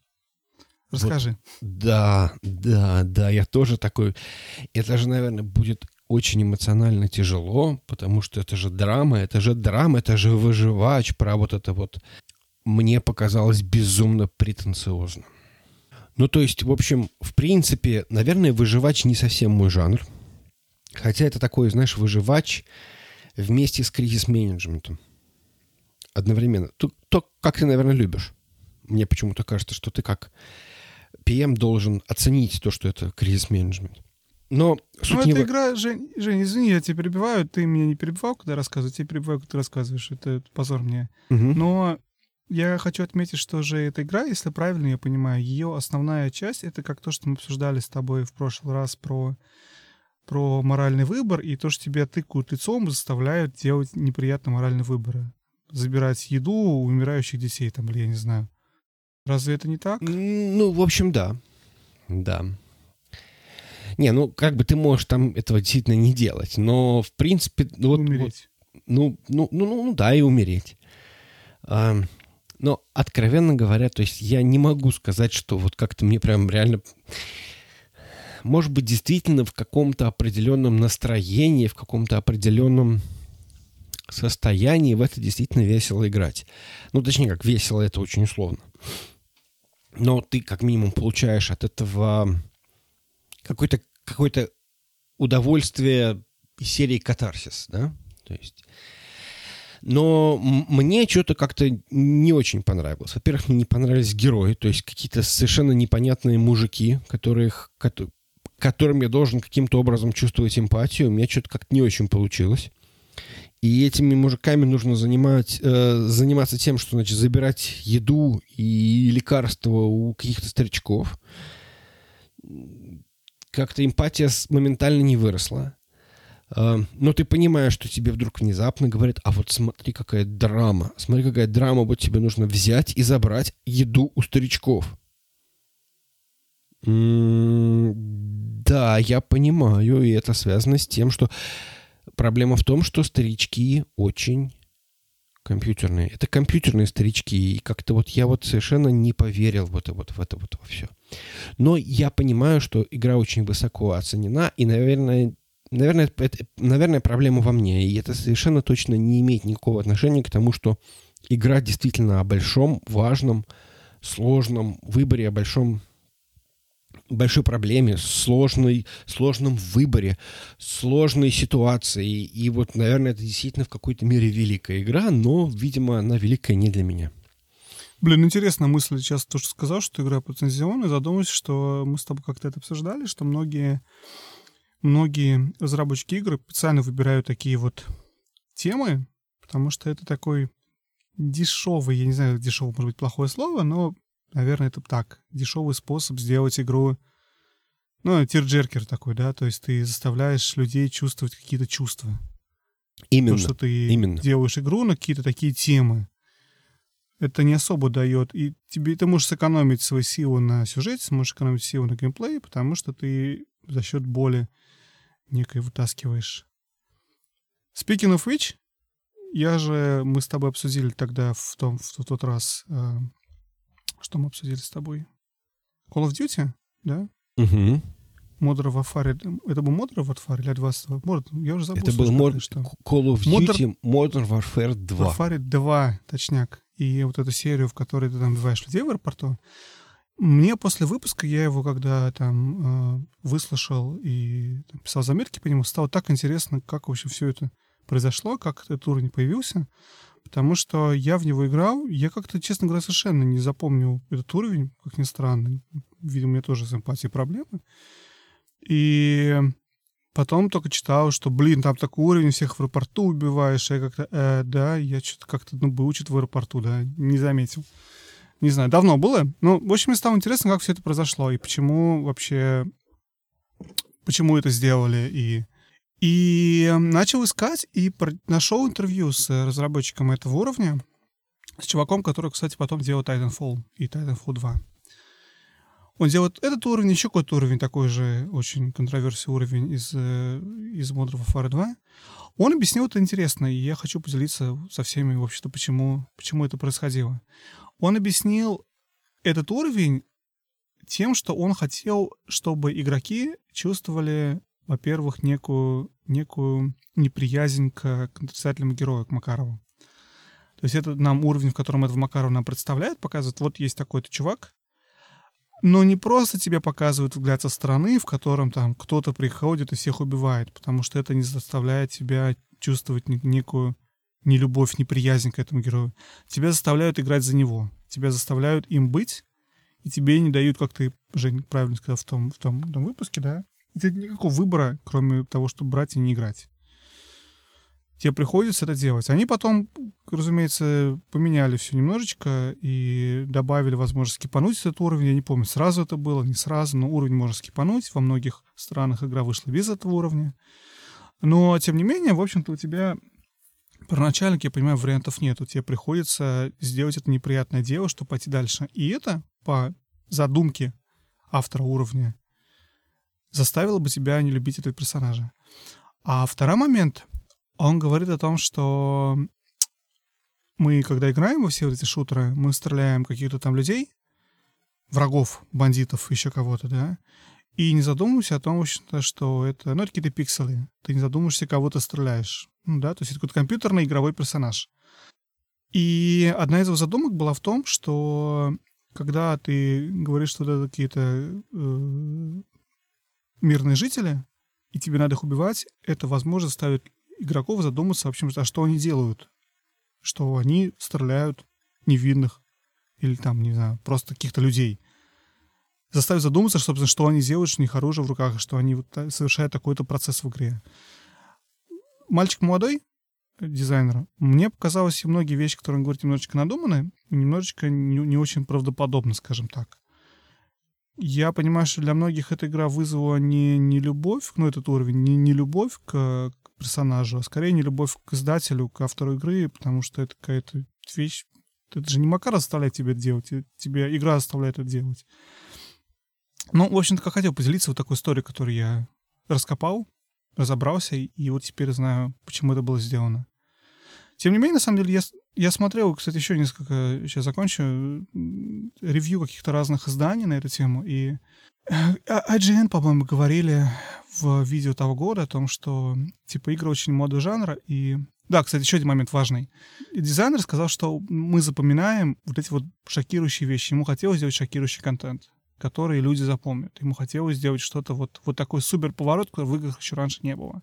Расскажи. Да, да, да, я тоже такой. Это же, наверное, будет очень эмоционально тяжело, потому что это же драма, это же драма, это же выживач про вот это вот. Мне показалось безумно претенциозно. Ну, то есть, в общем, в принципе, наверное, выживач не совсем мой жанр. Хотя это такой, знаешь, выживач вместе с кризис-менеджментом. Одновременно. То, то, как ты, наверное, любишь. Мне почему-то кажется, что ты как PM должен оценить то, что это кризис-менеджмент. Но суть Ну, не эта в- игра, Жень, Жень, извини, я тебя перебиваю. Ты меня не перебивал, когда рассказывал, я тебя перебиваю, когда ты рассказываешь. Это позор мне. Мгм. Но я хочу отметить, что же эта игра, если правильно я понимаю, ее основная часть — это как то, что мы обсуждали с тобой в прошлый раз про, про моральный выбор, и то, что тебя тыкают лицом, заставляют делать неприятные моральные выборы. Забирать еду у умирающих детей, там, или я не знаю. Разве это не так? Ну, в общем, да. Да. Не, ну, как бы ты можешь там этого действительно не делать, но, в принципе, ну, вот, вот, Умереть. ну, ну, ну, ну, ну, да, и умереть. А, но, откровенно говоря, то есть я не могу сказать, что вот как-то мне прям реально... Может быть, действительно в каком-то определенном настроении, в каком-то определенном состоянии в это действительно весело играть. Ну, точнее, как весело, это очень условно. Но ты как минимум получаешь от этого какое-то какое удовольствие из серии катарсис, да? То есть... Но мне что-то как-то не очень понравилось. Во-первых, мне не понравились герои, то есть какие-то совершенно непонятные мужики, которых, кото- которым я должен каким-то образом чувствовать эмпатию. У меня что-то как-то не очень получилось. И этими мужиками нужно занимать, э, заниматься тем, что, значит, забирать еду и лекарства у каких-то старичков. Как-то эмпатия моментально не выросла. Э, но ты понимаешь, что тебе вдруг внезапно говорят, а вот смотри, какая драма. Смотри, какая драма, вот тебе нужно взять и забрать еду у старичков. М, Да, я понимаю, и это связано с тем, что проблема в том, что старички очень компьютерные. Это компьютерные старички, и как-то вот я вот совершенно не поверил вот, вот в это вот во все. Но я понимаю, что игра очень высоко оценена, и, наверное, наверное, это, наверное, проблема во мне, и это совершенно точно не имеет никакого отношения к тому, что игра действительно о большом, важном, сложном выборе, о большом большой проблеме, сложной, сложном выборе, сложной ситуации. И вот, наверное, это действительно в какой-то мере великая игра, но, видимо, она великая не для меня. Блин, интересная мысль сейчас то, что сказал, что игра претензионная. Задумался, что мы с тобой как-то это обсуждали, что многие, многие разработчики игр специально выбирают такие вот темы, потому что это такой дешевый, я не знаю, дешевый может быть плохое слово, но, наверное, это так, дешевый способ сделать игру, ну, тирджеркер такой, да, то есть ты заставляешь людей чувствовать какие-то чувства. Именно. То, что ты именно. делаешь игру на какие-то такие темы. Это не особо дает. И тебе ты можешь сэкономить свои силы на сюжете, сможешь экономить силы на геймплее, потому что ты за счет боли некой вытаскиваешь. Speaking of which, я же, мы с тобой обсудили тогда в, том, в тот раз, э, что мы обсудили с тобой? Call of Duty, да? Мгм. Modern Warfare. Это был Modern Warfare или Advanced Warfare? Я уже забыл. Это был как что. Call of Modern- Duty Modern Warfare 2. Warfare 2, точняк. И вот эту серию, в которой ты там убиваешь людей в аэропорту. Мне после выпуска, я его когда там э, выслушал и там, писал заметки по нему, стало так интересно, как вообще все это произошло, как этот уровень появился. Потому что я в него играл, я как-то, честно говоря, совершенно не запомнил этот уровень, как ни странно. Видимо, у меня тоже с эмпатией проблемы. И потом только читал, что, блин, там такой уровень, всех в аэропорту убиваешь. Я как-то, э, да, я что-то как-то, ну, был учит в аэропорту, да, не заметил. Не знаю, давно было. Ну, в общем, мне стало интересно, как все это произошло и почему вообще, почему это сделали. И, и начал искать и нашел интервью с разработчиком этого уровня, с чуваком, который, кстати, потом делал Titanfall и Titanfall 2. Он делает этот уровень, еще какой-то уровень, такой же очень контроверсий уровень из, э, из Modern Warfare 2. Он объяснил это интересно, и я хочу поделиться со всеми, в общем-то, почему, почему это происходило. Он объяснил этот уровень тем, что он хотел, чтобы игроки чувствовали, во-первых, некую, некую неприязнь к, к отрицательному герою, к Макарову. То есть это нам уровень, в котором этого Макарова нам представляет, показывает, вот есть такой-то чувак, но не просто тебе показывают взгляд со стороны, в котором там кто-то приходит и всех убивает, потому что это не заставляет тебя чувствовать некую нелюбовь, неприязнь к этому герою. Тебя заставляют играть за него. Тебя заставляют им быть, и тебе не дают, как ты, Жень, правильно сказал в том, в том, в том выпуске, да? Тебе никакого выбора, кроме того, чтобы брать и не играть тебе приходится это делать. Они потом, разумеется, поменяли все немножечко и добавили возможность скипануть этот уровень. Я не помню, сразу это было, не сразу, но уровень можно скипануть. Во многих странах игра вышла без этого уровня. Но, тем не менее, в общем-то, у тебя первоначально, я понимаю, вариантов нет. У тебя приходится сделать это неприятное дело, чтобы пойти дальше. И это, по задумке автора уровня, заставило бы тебя не любить этого персонажа. А второй момент — он говорит о том, что мы, когда играем во все эти шутеры, мы стреляем каких-то там людей, врагов, бандитов, еще кого-то, да, и не задумываешься о том, что это, ну, это какие-то пикселы. Ты не задумываешься, кого ты стреляешь. Ну, да, то есть это какой-то компьютерный игровой персонаж. И одна из его задумок была в том, что когда ты говоришь, что это какие-то э, мирные жители, и тебе надо их убивать, это, возможно, ставит игроков задуматься, в общем, а что они делают. Что они стреляют невинных или там, не знаю, просто каких-то людей. Заставить задуматься, собственно, что они делают, что у них оружие в руках, что они вот совершают такой-то процесс в игре. Мальчик молодой, дизайнер, мне показалось, и многие вещи, которые он говорит, немножечко надуманы, немножечко не, не очень правдоподобно, скажем так. Я понимаю, что для многих эта игра вызвала не, не любовь, ну, этот уровень, не, не любовь к, персонажу, а скорее не любовь к издателю, к автору игры, потому что это какая-то вещь... Это же не Макар заставляет тебя делать, тебе игра заставляет это делать. Ну, в общем-то, хотел поделиться вот такой историей, которую я раскопал, разобрался, и вот теперь знаю, почему это было сделано. Тем не менее, на самом деле, я, я смотрел, кстати, еще несколько, сейчас закончу, ревью каких-то разных изданий на эту тему, и IGN, по-моему, говорили в видео того года о том, что типа игры очень модный жанр, и да, кстати, еще один момент важный. Дизайнер сказал, что мы запоминаем вот эти вот шокирующие вещи. Ему хотелось сделать шокирующий контент, который люди запомнят. Ему хотелось сделать что-то вот, вот такой супер поворот, который в играх еще раньше не было.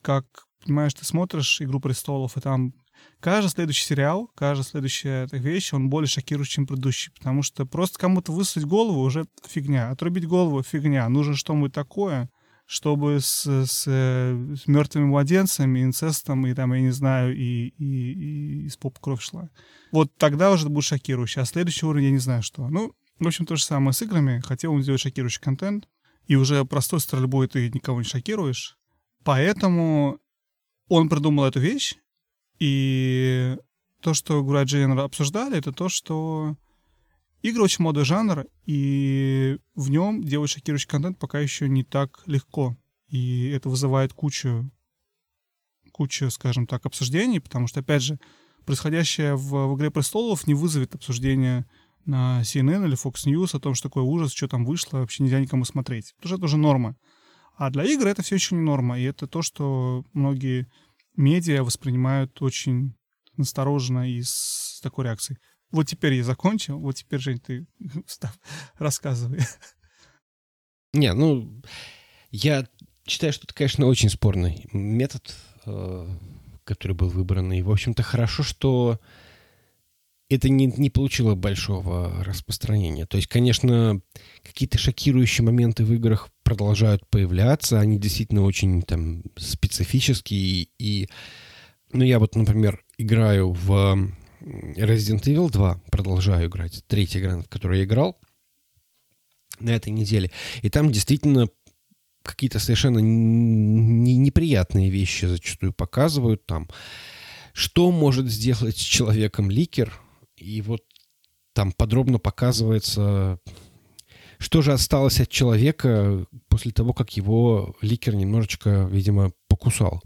Как, понимаешь, ты смотришь «Игру престолов», и там каждый следующий сериал, каждая следующая вещь, он более шокирующий, чем предыдущий. Потому что просто кому-то высунуть голову уже фигня. Отрубить голову — фигня. Нужно что-нибудь такое, чтобы с, с, с мертвыми младенцами, инцестом, и там, я не знаю, и, и, и из поп кровь шла. Вот тогда уже будет шокирующе. А следующий уровень я не знаю что. Ну, в общем, то же самое с играми. Хотел он сделать шокирующий контент, и уже простой стрельбой ты никого не шокируешь. Поэтому он придумал эту вещь, и то, что Гурай Джейнер обсуждали, это то, что игры очень молодой жанр, и в нем делать шокирующий контент пока еще не так легко. И это вызывает кучу, кучу, скажем так, обсуждений, потому что, опять же, происходящее в, в «Игре престолов» не вызовет обсуждения на CNN или Fox News о том, что такое ужас, что там вышло, вообще нельзя никому смотреть. Потому что это уже норма. А для игр это все еще не норма. И это то, что многие медиа воспринимают очень настороженно и с такой реакцией. Вот теперь я закончил, вот теперь, Жень, ты рассказывай. Не, ну, я считаю, что это, конечно, очень спорный метод, э, который был выбран. И, в общем-то, хорошо, что это не, не получило большого распространения. То есть, конечно, какие-то шокирующие моменты в играх продолжают появляться. Они действительно очень там специфические. И, ну, я вот, например, играю в Resident Evil 2, продолжаю играть. Третья игра, в которой я играл на этой неделе. И там действительно какие-то совершенно неприятные вещи зачастую показывают там. Что может сделать с человеком ликер? И вот там подробно показывается Что же осталось от человека после того, как его ликер немножечко, видимо, покусал?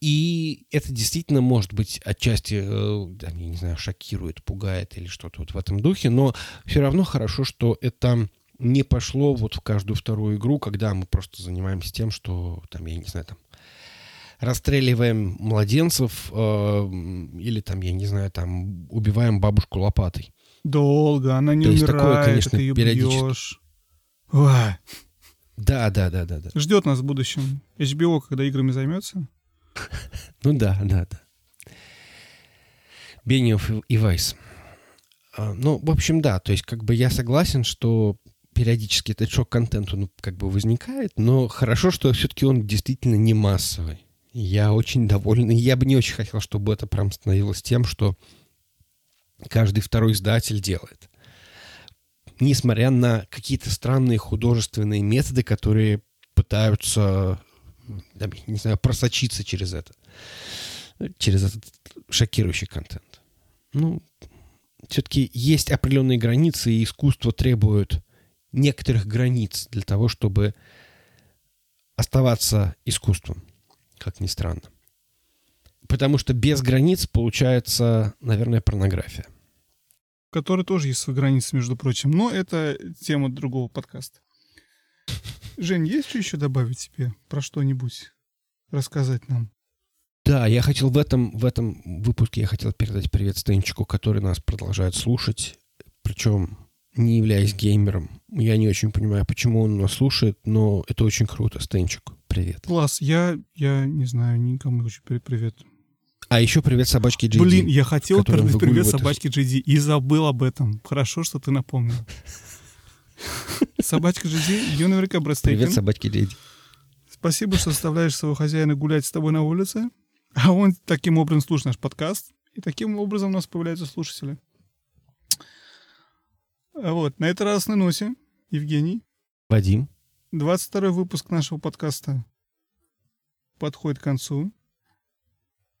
И это действительно, может быть, отчасти, э, я не знаю, шокирует, пугает или что-то вот в этом духе, но все равно хорошо, что это не пошло вот в каждую вторую игру, когда мы просто занимаемся тем, что там, я не знаю, там расстреливаем младенцев э, или там, я не знаю, там убиваем бабушку лопатой. Долго, она не То умирает, такое, конечно, ты ее бьешь. Ой, Да, да, да, да, да. ждет нас в будущем. HBO, когда играми займется. Ну да, да, да. Бениев и- Вайс. А, Ну, в общем, да, то есть как бы я согласен, что периодически этот шок-контент, он как бы возникает, но хорошо, что все-таки он действительно не массовый. Я очень доволен. И я бы не очень хотел, чтобы это прям становилось тем, что каждый второй издатель делает. Несмотря на какие-то странные художественные методы, которые пытаются, не знаю, просочиться через это, через этот шокирующий контент. Ну, все-таки есть определенные границы, и искусство требует некоторых границ для того, чтобы оставаться искусством, как ни странно. Потому что без границ получается, наверное, порнография. в которой тоже есть свои границы, между прочим. Но это тема другого подкаста. Жень, есть что еще добавить тебе про что-нибудь? Рассказать нам? Да, я хотел в этом, в этом выпуске я хотел передать привет Стенчику, который нас продолжает слушать, причем не являясь геймером. Я не очень понимаю, почему он нас слушает, но это очень круто, Стенчик. Привет. Класс, я, я не знаю, никому не хочу привет. А еще привет собачке Джейди. Блин, я хотел передать привет собачке Джиди и забыл об этом. Хорошо, что ты напомнил. Собачка Джиди, ее наверняка Привет брестейкин. собачке Джейди. Спасибо, что заставляешь своего хозяина гулять с тобой на улице. А он таким образом слушает наш подкаст. И таким образом у нас появляются слушатели. А Вот, на этот раз на носе, Евгений. Вадим. 22 выпуск нашего подкаста подходит к концу.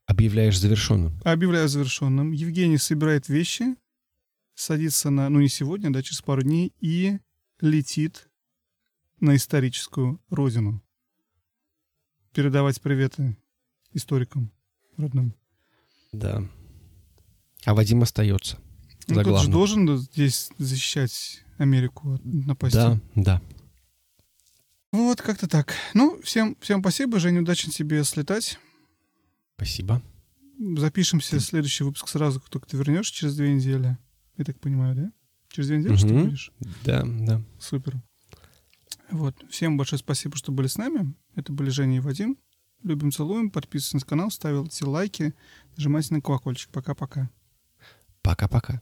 Объявляешь завершенным. Объявляю завершенным. Евгений собирает вещи, садится на, ну не сегодня, да, через пару дней, и летит на историческую родину. Передавать приветы историкам родным. Да. А Вадим остается. Ну, кто-то же должен здесь защищать Америку от напасти. Да, да. Вот, как-то так. Ну, всем, всем спасибо, Женя, удачи тебе слетать. Спасибо. Запишемся следующий выпуск сразу, как только ты вернешься, через две недели. Я так понимаю, да? Через две недели, что ты будешь? Да, да. Супер. Вот. Всем большое спасибо, что были с нами. Это были Женя и Вадим. Любим, целуем. Подписывайтесь на канал, ставите лайки, нажимайте на колокольчик. Пока-пока. Пока-пока.